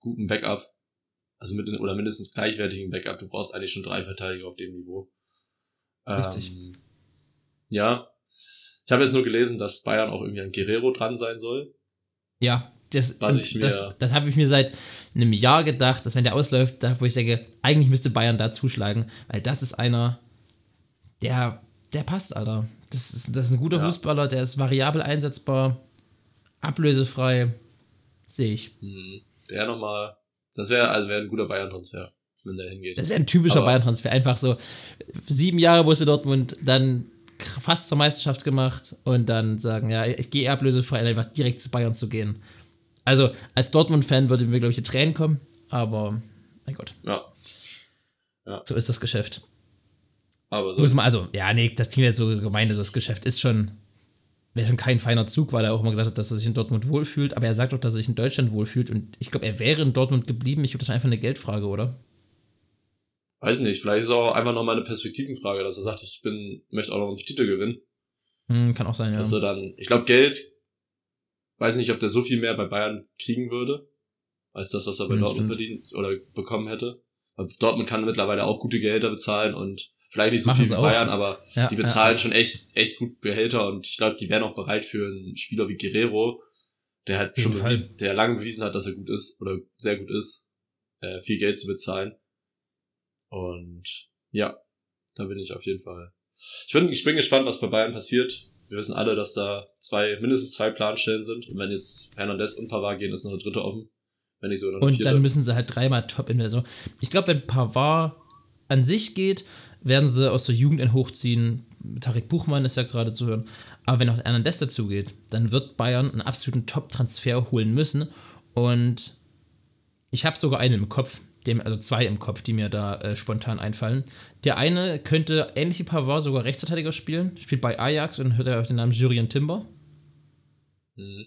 [SPEAKER 4] guten Backup. Also mit, oder mindestens gleichwertigen Backup. Du brauchst eigentlich schon drei Verteidiger auf dem Niveau.
[SPEAKER 1] Richtig.
[SPEAKER 4] Ähm, ja. Ich habe jetzt nur gelesen, dass Bayern auch irgendwie an Guerrero dran sein soll.
[SPEAKER 1] Ja, das,
[SPEAKER 4] mir-
[SPEAKER 1] das, das habe ich mir seit einem Jahr gedacht, dass wenn der ausläuft, da, wo ich denke, eigentlich müsste Bayern da zuschlagen, weil das ist einer, der, der passt, Alter. Das ist, das ist ein guter
[SPEAKER 4] Ja.
[SPEAKER 1] Fußballer, der ist variabel einsetzbar, ablösefrei, sehe ich.
[SPEAKER 4] Mhm. Der nochmal, das wäre also wäre ein guter Bayern-Transfer, wenn der hingeht.
[SPEAKER 1] Das wäre ein typischer Bayern-Transfer. Einfach so sieben Jahre Borussia Dortmund, dann fast zur Meisterschaft gemacht und dann sagen, ja, ich gehe ablösefrei, einfach direkt zu Bayern zu gehen. Also als Dortmund-Fan würde mir, glaube ich, die Tränen kommen, aber mein Gott,
[SPEAKER 4] ja,
[SPEAKER 1] so ist das Geschäft.
[SPEAKER 4] aber
[SPEAKER 1] Muss
[SPEAKER 4] sonst,
[SPEAKER 1] man, also, ja, nee, das klingt jetzt so gemein, also das Geschäft ist schon, wäre schon kein feiner Zug, weil er auch immer gesagt hat, dass er sich in Dortmund wohlfühlt, aber er sagt auch, dass er sich in Deutschland wohlfühlt und ich glaube, er wäre in Dortmund geblieben. Ich glaube, das war einfach eine Geldfrage, oder?
[SPEAKER 4] weiß nicht, vielleicht ist auch einfach nochmal eine Perspektivenfrage, dass er sagt, ich bin, möchte auch noch einen Titel gewinnen.
[SPEAKER 1] Hm, kann auch sein, ja.
[SPEAKER 4] Dass er dann, ich glaube, Geld, weiß nicht, ob der so viel mehr bei Bayern kriegen würde, als das, was er bei
[SPEAKER 1] Hm,
[SPEAKER 4] Dortmund
[SPEAKER 1] stimmt.
[SPEAKER 4] verdient oder bekommen hätte. Weil Dortmund kann mittlerweile auch gute Gehälter bezahlen und vielleicht nicht so
[SPEAKER 1] Machen
[SPEAKER 4] viel wie
[SPEAKER 1] auch.
[SPEAKER 4] Bayern, aber
[SPEAKER 1] ja,
[SPEAKER 4] die bezahlen schon echt, echt gut Gehälter und ich glaube, die wären auch bereit für einen Spieler wie Guerrero, der halt schon bewiesen, der lange bewiesen hat, dass er gut ist oder sehr gut ist, äh, viel Geld zu bezahlen. Und ja, da bin ich auf jeden Fall. Ich bin, ich bin gespannt, was bei Bayern passiert. Wir wissen alle, dass da zwei, mindestens zwei Planstellen sind. Und wenn jetzt Hernandez und Pavard gehen, ist noch eine dritte offen. Wenn nicht noch eine
[SPEAKER 1] Und
[SPEAKER 4] vierte.
[SPEAKER 1] dann müssen sie halt dreimal top in der Saison. Ich glaube, wenn Pavard an sich geht, werden sie aus der Jugend einen hochziehen. Tarek Buchmann ist ja gerade zu hören. Aber wenn auch Hernandez dazu geht, dann wird Bayern einen absoluten Top-Transfer holen müssen. Und ich habe sogar einen im Kopf, dem, also zwei im Kopf, die mir da äh, spontan einfallen. Der eine könnte ähnlich wie Pavard sogar Rechtsverteidiger spielen, spielt bei Ajax und hört er auf den Namen Jurien Timber.
[SPEAKER 4] Mhm.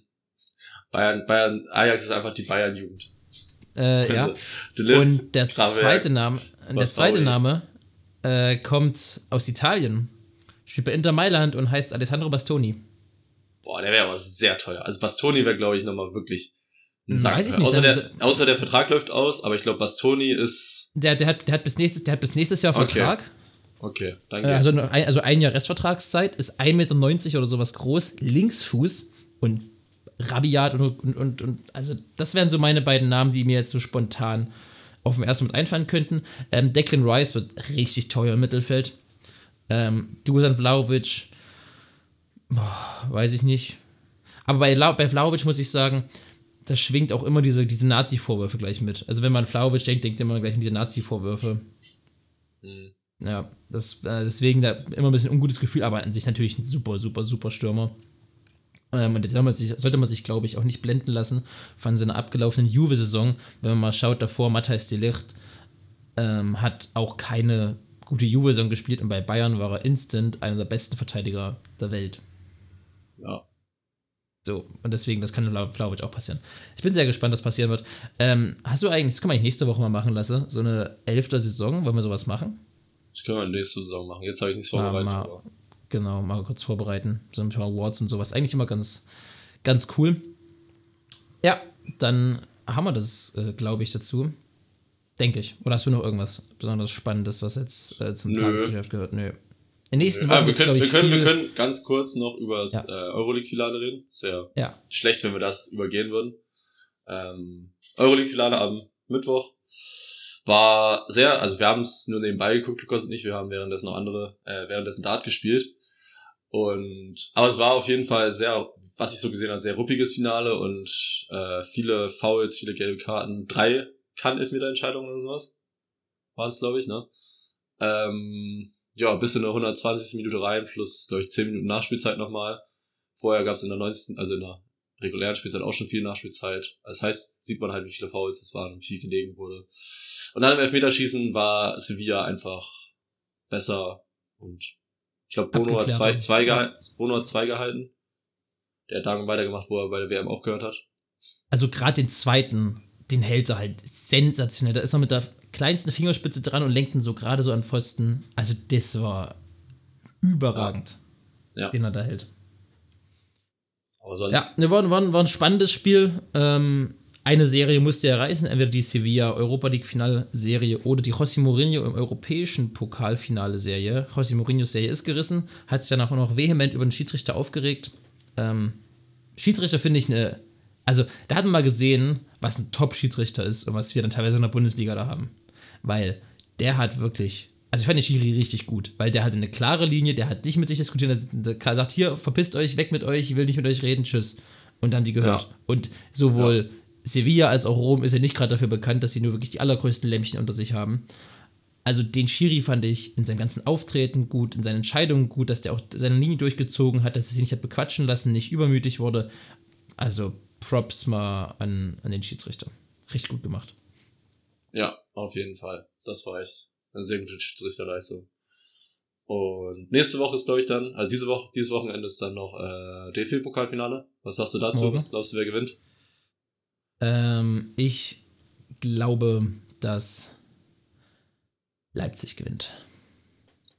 [SPEAKER 4] Bayern, Bayern, Ajax ist einfach die Bayern-Jugend.
[SPEAKER 1] Äh, ja.
[SPEAKER 4] Also, Delift,
[SPEAKER 1] Und der zweite Name, der zweite Name äh, kommt aus Italien. Spielt bei Inter Mailand und heißt Alessandro Bastoni.
[SPEAKER 4] Boah, der wäre aber sehr teuer. Also Bastoni wäre, glaube ich, nochmal wirklich
[SPEAKER 1] Hm,
[SPEAKER 4] Sack
[SPEAKER 1] weiß ich nicht,
[SPEAKER 4] Außer, der, außer der Vertrag läuft aus, aber ich glaube, Bastoni ist.
[SPEAKER 1] Der, der, hat, der, hat bis nächstes, der hat bis nächstes Jahr
[SPEAKER 4] Okay.
[SPEAKER 1] Vertrag.
[SPEAKER 4] Okay, dann
[SPEAKER 1] Äh,
[SPEAKER 4] geht's.
[SPEAKER 1] also, ein, also ein Jahr Restvertragszeit, ist 1,90 Meter oder sowas groß, Linksfuß und rabiat und, und, und, und also das wären so meine beiden Namen, die mir jetzt so spontan auf dem ersten mit einfallen könnten. Ähm, Declan Rice wird richtig teuer im Mittelfeld. Ähm, Dusan Vlaovic, boah, weiß ich nicht. Aber bei, bei Vlaovic muss ich sagen, da schwingt auch immer diese, diese Nazi-Vorwürfe gleich mit. Also wenn man Vlaovic denkt, denkt man gleich an diese Nazi-Vorwürfe.
[SPEAKER 4] Mhm.
[SPEAKER 1] Ja, das, äh, deswegen da immer ein bisschen ungutes Gefühl, aber an sich natürlich ein super, super, super Stürmer. Ähm, und da soll man sich, sollte man sich, glaube ich, auch nicht blenden lassen von seiner abgelaufenen Juve-Saison. Wenn man mal schaut, davor, Matthijs de Ligt ähm, hat auch keine gute Juve-Saison gespielt und bei Bayern war er instant einer der besten Verteidiger der Welt.
[SPEAKER 4] ja.
[SPEAKER 1] So, und deswegen, das kann Vla- Vlahovic auch passieren. Ich bin sehr gespannt, was passieren wird. Ähm, hast du eigentlich, das können wir eigentlich nächste Woche mal machen lassen, so eine elfte Saison, wollen wir sowas machen?
[SPEAKER 4] Das können wir nächste Saison machen. Jetzt habe ich nichts vorbereitet.
[SPEAKER 1] mal-
[SPEAKER 4] aber-
[SPEAKER 1] Genau, mal kurz vorbereiten. So ein paar Awards und sowas. Eigentlich immer ganz, ganz cool. Ja, dann haben wir das, äh, glaube ich, dazu. Denke ich. Oder hast du noch irgendwas besonders Spannendes, was jetzt äh, zum. Tagesgeschäft gehört? Nö. In den nächsten
[SPEAKER 4] Ah,
[SPEAKER 1] Wochen
[SPEAKER 4] wir,
[SPEAKER 1] wird's,
[SPEAKER 4] können, wir, können, wir können ganz kurz noch über das
[SPEAKER 1] Ja.
[SPEAKER 4] äh, Euroleague-Finale reden. Ist ja
[SPEAKER 1] Ja,
[SPEAKER 4] schlecht, wenn wir das übergehen würden. Ähm, Euroleague-Finale am Mittwoch war sehr, also wir haben es nur nebenbei geguckt, Lukas und ich, wir haben währenddessen noch andere, äh, währenddessen Dart gespielt. Und, aber es war auf jeden Fall sehr, was ich so gesehen habe, sehr ruppiges Finale und äh, viele Fouls, viele gelbe Karten, drei Kann-Elfmeter-Entscheidungen oder sowas. Waren es, glaube ich, ne? Ähm, ja, bis in der 120. Minute rein, plus, glaube ich, 10 Minuten Nachspielzeit nochmal. Vorher gab es in der 90. also in der regulären Spielzeit auch schon viel Nachspielzeit. Das heißt, sieht man halt, wie viele Fouls es waren und wie viel gelegen wurde. Und dann im Elfmeterschießen war Sevilla einfach besser und ich glaube, Bono hat zwei, zwei, gehalten, Bono hat zwei gehalten. Der hat dann weitergemacht, wo er bei der WM aufgehört hat.
[SPEAKER 1] also gerade den zweiten, den hält er halt sensationell. Da ist er mit der kleinsten Fingerspitze dran und lenkt ihn so gerade so an Pfosten. Also das war überragend,
[SPEAKER 4] Ja.
[SPEAKER 1] den er da hält.
[SPEAKER 4] Aber sonst,
[SPEAKER 1] Ja, ne, war, war, war ein spannendes Spiel. Ähm, eine Serie musste er reißen, entweder die Sevilla Europa League Finalserie oder die José Mourinho im europäischen Pokalfinale-Serie. José Mourinhos Serie ist gerissen, hat sich danach auch noch vehement über den Schiedsrichter aufgeregt. Ähm, Schiedsrichter finde ich eine, also da hat man mal gesehen, was ein Top-Schiedsrichter ist und was wir dann teilweise in der Bundesliga da haben. Weil der hat wirklich, also ich fand den Schiri richtig gut, weil der hatte eine klare Linie, der hat nicht mit sich diskutiert, der sagt, hier, verpisst euch, weg mit euch, ich will nicht mit euch reden, tschüss. Und dann haben die gehört.
[SPEAKER 4] Ja.
[SPEAKER 1] Und sowohl Sevilla als auch Rom ist ja nicht gerade dafür bekannt, dass sie nur wirklich die allergrößten Lämpchen unter sich haben. Also den Schiri fand ich in seinem ganzen Auftreten gut, in seinen Entscheidungen gut, dass der auch seine Linie durchgezogen hat, dass er sich nicht hat bequatschen lassen, nicht übermütig wurde. Also Props mal an, an den Schiedsrichter. Richtig gut gemacht.
[SPEAKER 4] Ja, auf jeden Fall. Das war echt eine sehr gute Schiedsrichterleistung. Und nächste Woche ist, glaube ich, dann, also diese Woche, dieses Wochenende ist dann noch äh, DFB-Pokalfinale. Was sagst du dazu?
[SPEAKER 1] Morgen.
[SPEAKER 4] Was glaubst du, wer gewinnt?
[SPEAKER 1] Ähm, ich glaube, dass Leipzig gewinnt.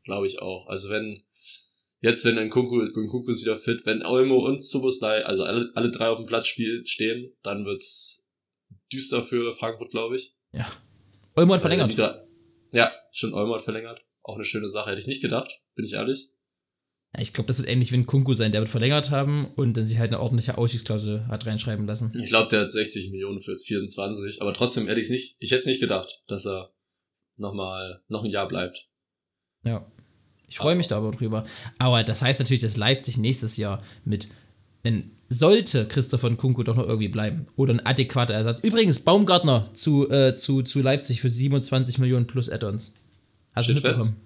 [SPEAKER 4] Glaube ich auch. Also wenn, jetzt, wenn Nkunku ist wieder fit, wenn Olmo und Soboslai, also alle, alle drei auf dem Platz spiel, stehen, dann wird's düster für Frankfurt, glaube ich.
[SPEAKER 1] Olmo
[SPEAKER 4] Weil
[SPEAKER 1] verlängert.
[SPEAKER 4] da- Ja, schon Olmo verlängert. Auch eine schöne Sache. Hätte ich nicht gedacht, bin ich ehrlich.
[SPEAKER 1] Ja, ich glaube, das wird ähnlich wie ein Kunku sein. Der wird verlängert haben und dann sich halt eine ordentliche Ausstiegsklausel hat reinschreiben lassen.
[SPEAKER 4] Ich glaube, der hat 60 Millionen für jetzt 24, aber trotzdem hätte ich es nicht, ich hätte es nicht gedacht, dass er nochmal, noch ein Jahr bleibt.
[SPEAKER 1] Ja. Ich freue mich da aber drüber. Aber das heißt natürlich, dass Leipzig nächstes Jahr mit wenn sollte Christopher Nkunku doch noch irgendwie bleiben oder ein adäquater Ersatz. Übrigens, Baumgartner zu, äh, zu, zu Leipzig für 27 Millionen plus Add-ons. Hast du
[SPEAKER 4] Steht fest?
[SPEAKER 1] mitbekommen?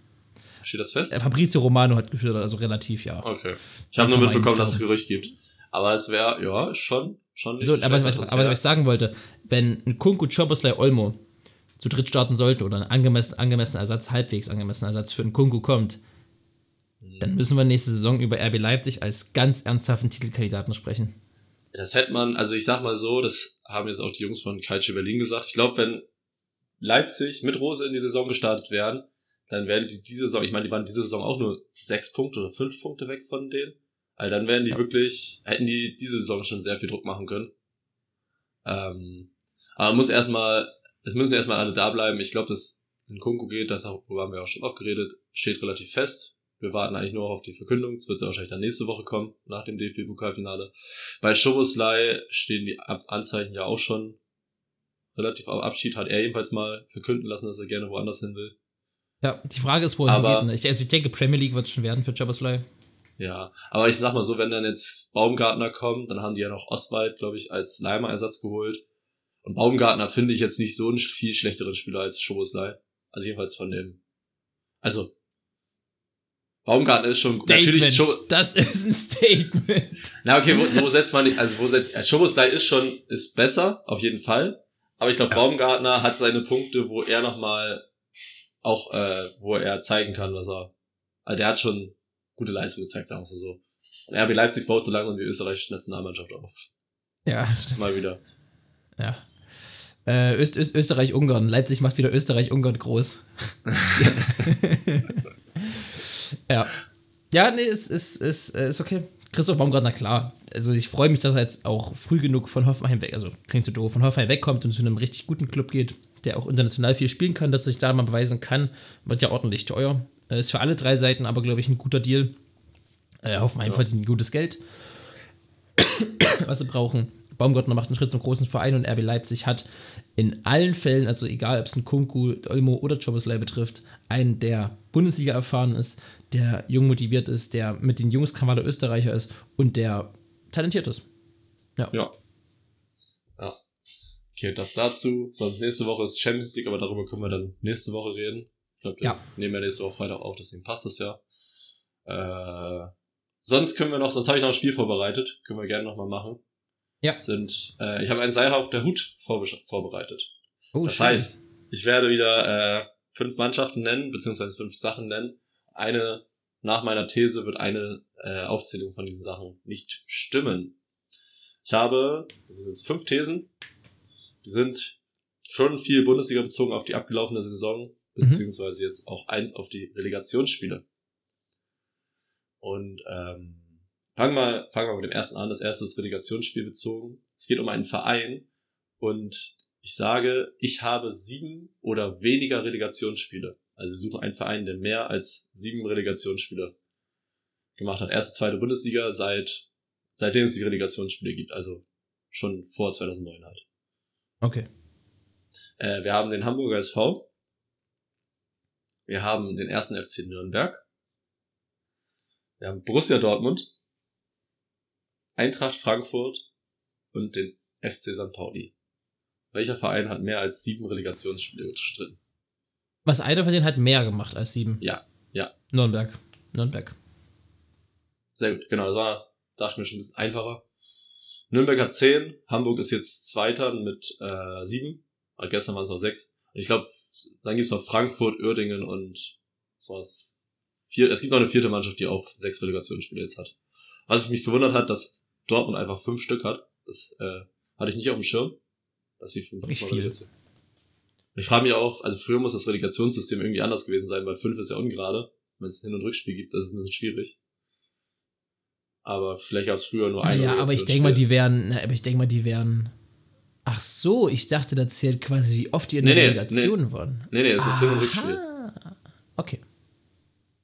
[SPEAKER 4] Steht das fest?
[SPEAKER 1] Äh, Fabrizio Romano hat geführt, also relativ, ja.
[SPEAKER 4] Okay. Ich habe nur mitbekommen, dass es Gerücht gibt. Aber es wäre, ja, schon, schon
[SPEAKER 1] So, aber, was, aber was ich sagen wollte, wenn ein Kunku Choboslai Olmo zu dritt starten sollte oder ein angemessen, angemessener Ersatz, halbwegs angemessener Ersatz für einen Kunku kommt. Dann müssen wir nächste Saison über RB Leipzig als ganz ernsthaften Titelkandidaten sprechen.
[SPEAKER 4] Das hätte man, also ich sag mal so, das haben jetzt auch die Jungs von Calcio Berlin gesagt. Ich glaube, wenn Leipzig mit Rose in die Saison gestartet wären, dann wären die diese Saison, ich meine, die waren diese Saison auch nur sechs Punkte oder fünf Punkte weg von denen. Also dann wären die
[SPEAKER 1] Ja.
[SPEAKER 4] wirklich, hätten die diese Saison schon sehr viel Druck machen können. Ähm, aber man muss erstmal, es müssen erstmal alle da bleiben. Ich glaube, dass in Kunku geht, das worüber haben wir auch schon oft geredet, steht relativ fest. Wir warten eigentlich nur auf die Verkündung. Es wird ja wahrscheinlich dann nächste Woche kommen, nach dem DFB-Pokalfinale. Bei Schoboslai stehen die Anzeichen ja auch schon relativ auf Abschied. Hat er jedenfalls mal verkünden lassen, dass er gerne woanders hin will.
[SPEAKER 1] Ja, die Frage ist, wo er hingeht. ne? Ich, also ich denke, Premier League wird es schon werden für Jaboslai.
[SPEAKER 4] Ja, aber ich sag mal so, wenn dann jetzt Baumgartner kommt, dann haben die ja noch Oswald, glaube ich, als Leimer-Ersatz geholt. Und Baumgartner finde ich jetzt nicht so einen viel schlechteren Spieler als Schoboslai. Also jedenfalls von dem. Also, Baumgartner ist schon natürlich schon.
[SPEAKER 1] Das ist ein Statement.
[SPEAKER 4] Na okay, wo, so setzt man, die- also wo setzt, ja, Schoboslai ist schon, ist besser, auf jeden Fall. Aber ich glaube,
[SPEAKER 1] Ja.
[SPEAKER 4] Baumgartner hat seine Punkte, wo er nochmal auch, äh, wo er zeigen kann, was er, also der hat schon gute Leistung gezeigt, sagen wir mal so. Und RB Leipzig baut so langsam die österreichische Nationalmannschaft auf.
[SPEAKER 1] Ja, das stimmt.
[SPEAKER 4] Mal wieder.
[SPEAKER 1] Ja. Äh, Öst, Öst, Österreich-Ungarn. Leipzig macht wieder Österreich-Ungarn groß. *laughs* *laughs* ja. Ja, nee, ist, ist, ist, ist okay. Christoph Baumgartner, klar. Also ich freue mich, dass er jetzt auch früh genug von Hoffenheim weg, also klingt so doof, von Hoffenheim wegkommt und zu einem richtig guten Club geht, der auch international viel spielen kann, dass er sich da mal beweisen kann. Wird ja ordentlich teuer. Äh, Ist für alle drei Seiten aber, glaube ich, ein guter Deal. Äh, Hoffenheim
[SPEAKER 4] Ja.
[SPEAKER 1] verdient gutes Geld, was sie brauchen. Baumgartner macht einen Schritt zum großen Verein und RB Leipzig hat in allen Fällen, also egal ob es ein Kunku, Olmo oder Choboslai betrifft, einen, der Bundesliga erfahren ist, der jung motiviert ist, der mit den Jungs Krawale Österreicher ist und der talentiert ist.
[SPEAKER 4] Ja. Ja. Okay, das dazu. Sonst nächste Woche ist Champions League, aber darüber können wir dann nächste Woche reden. Ich glaube, wir
[SPEAKER 1] Ja.
[SPEAKER 4] nehmen ja nächste Woche Freitag auf, deswegen passt das ja. Äh, sonst können wir noch, sonst habe ich noch ein Spiel vorbereitet. Können wir gerne nochmal machen.
[SPEAKER 1] Ja.
[SPEAKER 4] Sind, äh, ich habe einen Seiler auf der Hut vorbe- vorbereitet.
[SPEAKER 1] Oh,
[SPEAKER 4] das
[SPEAKER 1] schön.
[SPEAKER 4] heißt, ich werde wieder äh, fünf Mannschaften nennen, beziehungsweise fünf Sachen nennen. Eine, nach meiner These wird eine äh, Aufzählung von diesen Sachen nicht stimmen. Ich habe, das sind jetzt fünf Thesen, die sind schon viel Bundesliga bezogen auf die abgelaufene Saison, beziehungsweise jetzt auch eins auf die Relegationsspiele. Und ähm, fangen wir fangen wir mit dem ersten an. Das erste ist Relegationsspiel bezogen. Es geht um einen Verein und ich sage, ich habe sieben oder weniger Relegationsspiele. Also wir suchen einen Verein, der mehr als sieben Relegationsspiele gemacht hat. Erste, zweite Bundesliga seit seitdem es die Relegationsspiele gibt. Also schon vor 2009 halt.
[SPEAKER 1] Okay.
[SPEAKER 4] Äh, wir haben den Hamburger SV. Wir haben den ersten FC Nürnberg. Wir haben Borussia Dortmund. Eintracht Frankfurt und den FC St. Pauli. Welcher Verein hat mehr als sieben Relegationsspiele bestritten?
[SPEAKER 1] Was einer von denen hat mehr gemacht als sieben.
[SPEAKER 4] Ja, ja.
[SPEAKER 1] Nürnberg. Nürnberg.
[SPEAKER 4] Sehr gut, genau, das war, dachte ich mir schon ein bisschen einfacher. Nürnberg hat zehn, Hamburg ist jetzt Zweiter mit äh, sieben. Aber gestern waren es noch sechs. Und ich glaube, dann gibt's noch Frankfurt, Uerdingen und was war's? Vier, es gibt noch eine vierte Mannschaft, die auch sechs Relegationsspiele jetzt hat. Was mich gewundert hat, dass Dortmund einfach fünf Stück hat. Das äh, hatte ich nicht auf dem Schirm. Dass sie fünf
[SPEAKER 1] Nicht
[SPEAKER 4] mal
[SPEAKER 1] viel.
[SPEAKER 4] Relegation- Und ich frage mich auch, also früher muss das Relegationssystem irgendwie anders gewesen sein, weil fünf ist ja ungerade. Wenn es ein Hin- und Rückspiel gibt, das ist ein bisschen schwierig. Aber vielleicht gab es früher nur eine
[SPEAKER 1] Ja, aber ich denke mal, die wären, na, aber ich denke mal, die wären. Ach so, ich dachte, da zählt quasi, wie oft die in der
[SPEAKER 4] Nee, nee,
[SPEAKER 1] Relegation waren.
[SPEAKER 4] Nee, nee, es ist Hin- und Rückspiel.
[SPEAKER 1] Okay.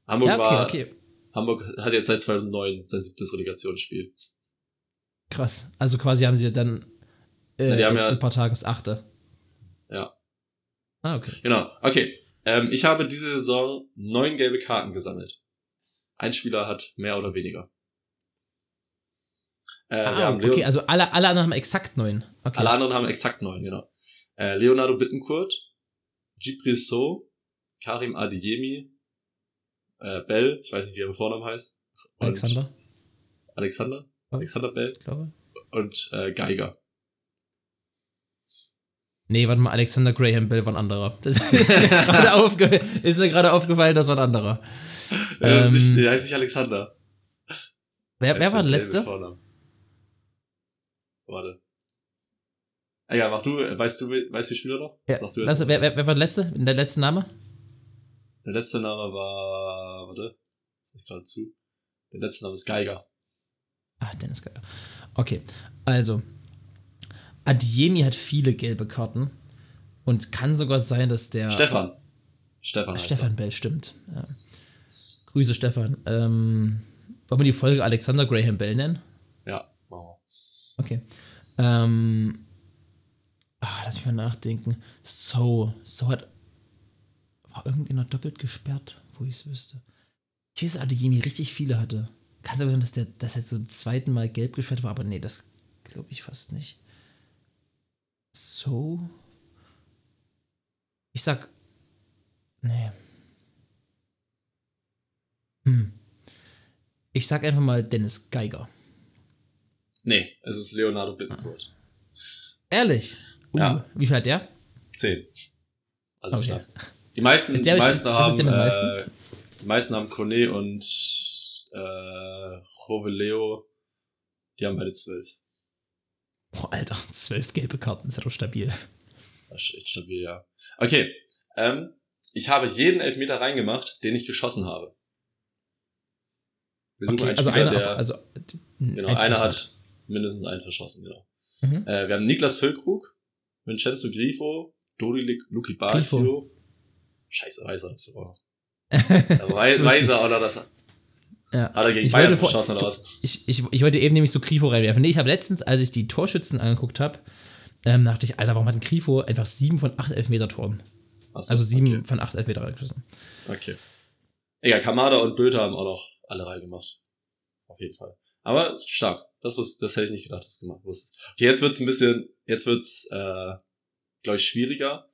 [SPEAKER 4] Hamburg
[SPEAKER 1] Ja, okay,
[SPEAKER 4] war,
[SPEAKER 1] okay.
[SPEAKER 4] Hamburg hat jetzt seit 2009 sein siebtes Relegationsspiel.
[SPEAKER 1] Krass. Also quasi haben sie dann äh,
[SPEAKER 4] Na, die haben
[SPEAKER 1] jetzt
[SPEAKER 4] ja-
[SPEAKER 1] ein paar Tagen das achte.
[SPEAKER 4] Ja.
[SPEAKER 1] Ah, okay.
[SPEAKER 4] Genau, okay. Ähm, ich habe diese Saison neun gelbe Karten gesammelt. Ein Spieler hat mehr oder weniger. Äh,
[SPEAKER 1] Ah, okay, also alle, alle anderen haben exakt neun. Okay.
[SPEAKER 4] Alle anderen haben exakt neun, genau. Äh, Leonardo Bittencourt, Djibril So, Karim Adeyemi, äh, Bell, ich weiß nicht, wie er im Vornamen heißt.
[SPEAKER 1] Alexander,
[SPEAKER 4] Alexander? Alexander Bell
[SPEAKER 1] ich glaube.
[SPEAKER 4] und äh, Geiger.
[SPEAKER 1] Nee, warte mal, Alexander Graham Bell war ein anderer. Das ist mir *laughs* gerade aufge ist mir gerade aufgefallen, das war ein anderer.
[SPEAKER 4] Ist
[SPEAKER 1] Ähm,
[SPEAKER 4] nicht, der heißt nicht Alexander.
[SPEAKER 1] Wer, wer war der letzte?
[SPEAKER 4] Warte. Egal, mach du, weißt du, weißt du Spieler noch?
[SPEAKER 1] Ja,
[SPEAKER 4] Sag du
[SPEAKER 1] also, wer, wer, wer war der letzte? Der letzte Name?
[SPEAKER 4] Der letzte Name war, warte, das ich gerade zu. Der letzte Name ist Geiger.
[SPEAKER 1] Ah, Dennis Geiger. Okay, also. Adiemi hat viele gelbe Karten. Und kann sogar sein, dass der.
[SPEAKER 4] Stefan. Stefan heißt
[SPEAKER 1] Stefan Bell, stimmt. Ja. Grüße, Stefan. Ähm, wollen wir die Folge Alexander Graham Bell nennen?
[SPEAKER 4] er. Ja, machen wir.
[SPEAKER 1] Okay. Ähm, ah, lass mich mal nachdenken. So, so hat. War irgendjemand doppelt gesperrt, wo ich es wüsste. Ich weiß, Adeyemi richtig viele hatte. Kann sogar sein, dass der das jetzt zum zweiten Mal gelb gesperrt war, aber nee, das glaube ich fast nicht. So. Ich sag. Nee. Hm. Ich sag einfach mal Dennis Geiger.
[SPEAKER 4] Nee, es ist Leonardo Bittencourt.
[SPEAKER 1] Ehrlich? Uh,
[SPEAKER 4] Ja.
[SPEAKER 1] Wie viel hat der?
[SPEAKER 4] Zehn. Also
[SPEAKER 1] Okay.
[SPEAKER 4] knapp. Die meisten,
[SPEAKER 1] Ist
[SPEAKER 4] die meisten
[SPEAKER 1] was
[SPEAKER 4] haben, äh, die meisten haben Kone und äh, Roveleo. Die haben beide zwölf.
[SPEAKER 1] Boah, Alter, *laughs* zwölf gelbe Karten, ist ja doch stabil.
[SPEAKER 4] Das ist echt stabil, ja. Okay. Ähm, ich habe jeden Elfmeter reingemacht, den ich geschossen habe. Wir suchen
[SPEAKER 1] Okay,
[SPEAKER 4] einen
[SPEAKER 1] also
[SPEAKER 4] Spieler,
[SPEAKER 1] einer,
[SPEAKER 4] der,
[SPEAKER 1] also,
[SPEAKER 4] genau, einer hat mindestens einen verschossen, genau.
[SPEAKER 1] Mhm.
[SPEAKER 4] Äh, wir haben Niklas Füllkrug, Vincenzo Grifo, Dodi Luki
[SPEAKER 1] Grifo.
[SPEAKER 4] Bacchio. Scheiße, weiß er das aber. *laughs* Da wei- weiß er, oder das
[SPEAKER 1] Ja.
[SPEAKER 4] hat er gegen
[SPEAKER 1] Ich
[SPEAKER 4] Bayern
[SPEAKER 1] vor-
[SPEAKER 4] verschossen oder was?
[SPEAKER 1] Ich, ich, ich wollte eben nämlich so Grifo reinwerfen. Nee, ich habe letztens, als ich die Torschützen angeguckt habe, ähm, dachte ich, Alter, warum hat ein Grifo einfach sieben von acht Elfmeter-Toren?
[SPEAKER 4] Achso,
[SPEAKER 1] Also sieben
[SPEAKER 4] Okay.
[SPEAKER 1] von acht Elfmeter reingeschossen.
[SPEAKER 4] okay. Egal, Kamada und Bülter haben auch noch alle reingemacht. Auf jeden Fall. Aber stark. Das, was, das hätte ich nicht gedacht, dass du gemacht wusstest. Okay, jetzt wird's ein bisschen, jetzt wird's, äh, glaube ich, schwieriger.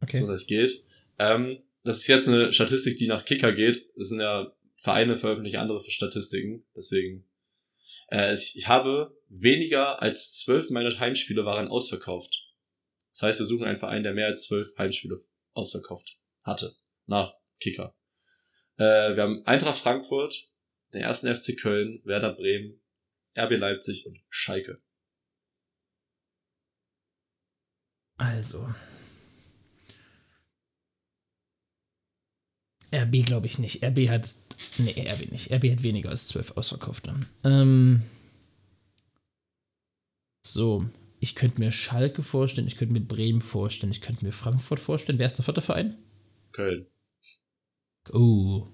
[SPEAKER 1] Okay.
[SPEAKER 4] so das geht. Ähm, das ist jetzt eine Statistik, die nach Kicker geht. Das sind ja Vereine veröffentlichen andere für Statistiken. Deswegen. Äh, ich, habe weniger als zwölf meiner Heimspiele waren ausverkauft. Das heißt, wir suchen einen Verein, der mehr als zwölf Heimspiele ausverkauft hatte. Nach Kicker. Äh, wir haben Eintracht Frankfurt, den ersten FC Köln, Werder Bremen, RB Leipzig und Schalke.
[SPEAKER 1] Also. RB glaube ich nicht. RB hat. Nee, RB nicht. RB hat weniger als zwölf ausverkaufte. Ähm. So. Ich könnte mir Schalke vorstellen, ich könnte mir Bremen vorstellen, ich könnte mir Frankfurt vorstellen. Wer ist der vierte Verein?
[SPEAKER 4] Köln.
[SPEAKER 1] Oh.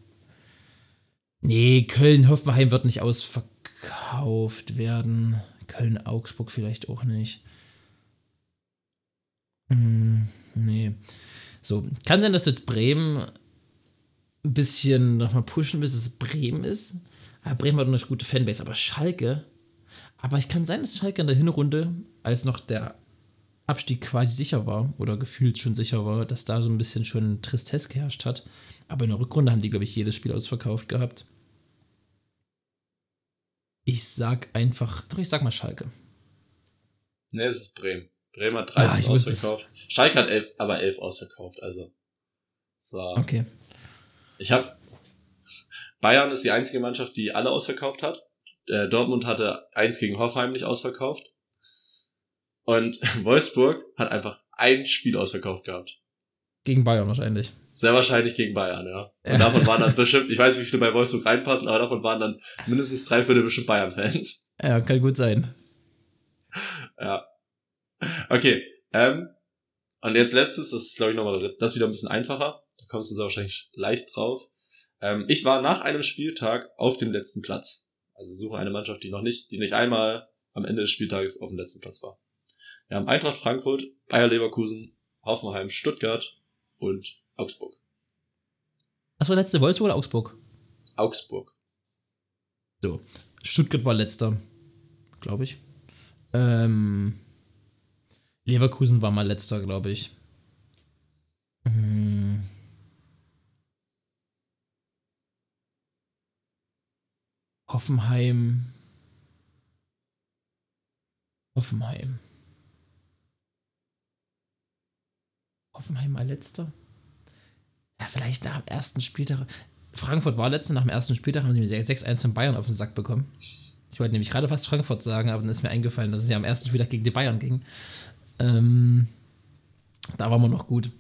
[SPEAKER 1] Nee, Köln-Hoffenheim wird nicht ausverkauft werden. Köln-Augsburg vielleicht auch nicht. Hm, nee. So, kann sein, dass du jetzt Bremen ein bisschen nochmal pushen, bis es Bremen ist. Aber Bremen hat eine gute Fanbase, aber Schalke. Aber ich kann sein, dass Schalke in der Hinrunde, als noch der Abstieg quasi sicher war oder gefühlt schon sicher war, dass da so ein bisschen schon Tristesse geherrscht hat. Aber in der Rückrunde haben die, glaube ich, jedes Spiel ausverkauft gehabt. Ich sag einfach, doch, ich sag mal Schalke.
[SPEAKER 4] Nee, es ist Bremen. Bremen hat
[SPEAKER 1] Ah,
[SPEAKER 4] 13
[SPEAKER 1] ich wusste es.
[SPEAKER 4] ausverkauft. Schalke hat elf, aber 11 ausverkauft. Also, war,
[SPEAKER 1] Okay.
[SPEAKER 4] Ich habe Bayern ist die einzige Mannschaft, die alle ausverkauft hat. Äh, Dortmund hatte eins gegen Hoffenheim nicht ausverkauft. Und *laughs* Wolfsburg hat einfach ein Spiel ausverkauft gehabt.
[SPEAKER 1] Gegen Bayern wahrscheinlich.
[SPEAKER 4] Sehr wahrscheinlich gegen Bayern, ja. *laughs* Und davon waren dann bestimmt, ich weiß nicht, wie viele bei Wolfsburg reinpassen, aber davon waren dann mindestens drei Viertel bestimmt Bayern-Fans.
[SPEAKER 1] Ja, kann gut sein.
[SPEAKER 4] Ja. Okay. Ähm, und jetzt letztes, das ist glaube ich nochmal, das ist wieder ein bisschen einfacher. Kommst du sehr wahrscheinlich leicht drauf. Ähm, ich war nach einem Spieltag auf dem letzten Platz. Also wir suchen eine Mannschaft, die noch nicht, die nicht einmal am Ende des Spieltages auf dem letzten Platz war. Wir haben Eintracht Frankfurt, Bayer Leverkusen, Hoffenheim, Stuttgart und Augsburg.
[SPEAKER 1] Was war letzte Wolfsburg oder Augsburg?
[SPEAKER 4] Augsburg.
[SPEAKER 1] So. Stuttgart war letzter. Glaube ich. Ähm, Leverkusen war mal letzter, glaube ich. Hm. Hoffenheim. Hoffenheim. Hoffenheim mal letzter? Ja, vielleicht nach dem ersten Spieltag. Frankfurt war letzter, nach dem ersten Spieltag haben sie mir 6-1 von Bayern auf den Sack bekommen. Ich wollte nämlich gerade fast Frankfurt sagen, aber dann ist mir eingefallen, dass es ja am ersten Spieltag gegen die Bayern ging. Ähm, da waren wir noch gut.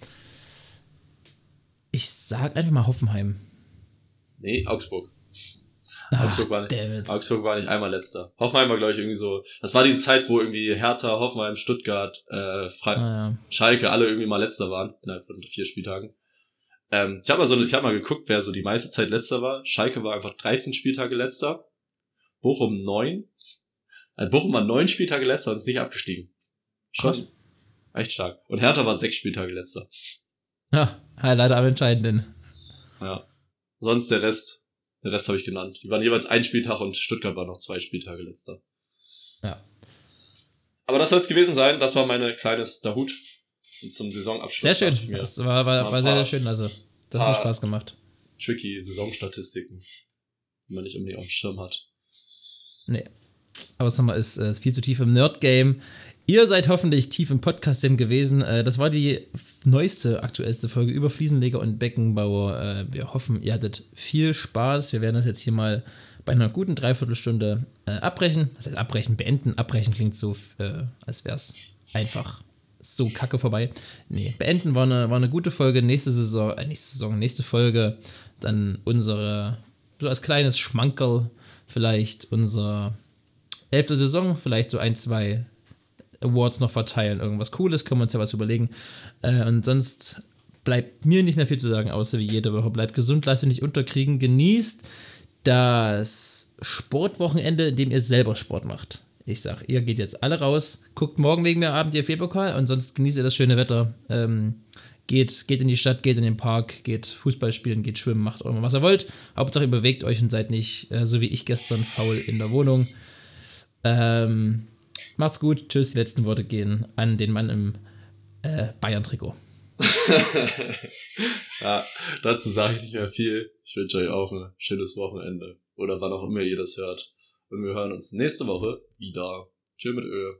[SPEAKER 1] Ich sag einfach mal Hoffenheim.
[SPEAKER 4] Nee, Augsburg. Augsburg, war nicht. Augsburg war nicht einmal letzter. Hoffenheim war, glaube ich, irgendwie so. Das war diese Zeit, wo irgendwie Hertha, Hoffenheim, Stuttgart, äh, Fre
[SPEAKER 1] Ah, ja.
[SPEAKER 4] Schalke alle irgendwie mal letzter waren innerhalb von vier Spieltagen. Ähm, ich habe mal so, ich habe mal geguckt, wer so die meiste Zeit letzter war. Schalke war einfach 13 Spieltage letzter. Bochum 9. Also Bochum war 9 Spieltage letzter und ist nicht abgestiegen. Schon
[SPEAKER 1] Krass.
[SPEAKER 4] echt stark. Und Hertha war 6 Spieltage letzter.
[SPEAKER 1] Ja, ja, leider am entscheidenden.
[SPEAKER 4] Ja. Sonst der Rest, der Rest habe ich genannt. Die waren jeweils ein Spieltag und Stuttgart war noch zwei Spieltage letzter.
[SPEAKER 1] Ja.
[SPEAKER 4] Aber das soll es gewesen sein. Das war meine kleines Dahut zum Saisonabschluss.
[SPEAKER 1] Sehr schön. Das war, war, war sehr, sehr schön. Also, das hat Spaß gemacht.
[SPEAKER 4] Tricky Saisonstatistiken, die man nicht unbedingt auf dem Schirm hat.
[SPEAKER 1] Nee. Aber Sommer ist äh, viel zu tief im Nerd-Game. Ihr seid hoffentlich tief im Podcast-Game gewesen. Äh, das war die neueste, aktuellste Folge über Fliesenleger und Beckenbauer. Äh, wir hoffen, ihr hattet viel Spaß. Wir werden das jetzt hier mal bei einer guten Dreiviertelstunde äh, abbrechen. Das heißt, abbrechen, beenden. Abbrechen klingt so, als wäre es einfach so kacke vorbei. Nee, beenden war eine, war eine gute Folge. Nächste Saison, äh, nächste Saison, nächste Folge. Dann unsere, so als kleines Schmankerl, vielleicht unser elfte Saison, vielleicht so ein, zwei Awards noch verteilen. Irgendwas Cooles, können wir uns ja was überlegen. Äh, und sonst bleibt mir nicht mehr viel zu sagen, außer wie jede Woche. Bleibt gesund, lasst euch nicht unterkriegen, genießt das Sportwochenende, in dem ihr selber Sport macht. Ich sag, ihr geht jetzt alle raus, guckt morgen wegen mir Abend DFB-Pokal und sonst genießt ihr das schöne Wetter. Ähm, geht, geht in die Stadt, geht in den Park, geht Fußball spielen, geht schwimmen, macht immer, was ihr wollt. Hauptsache ihr bewegt euch und seid nicht, äh, so wie ich gestern, faul in der Wohnung. Ähm, macht's gut, tschüss, die letzten Worte gehen an den Mann im äh, Bayern-Trikot. *laughs*
[SPEAKER 4] Ja, dazu sage ich nicht mehr viel. Ich wünsche euch auch ein schönes Wochenende. Oder wann auch immer ihr das hört. Und wir hören uns nächste Woche wieder. Tschö mit Ö.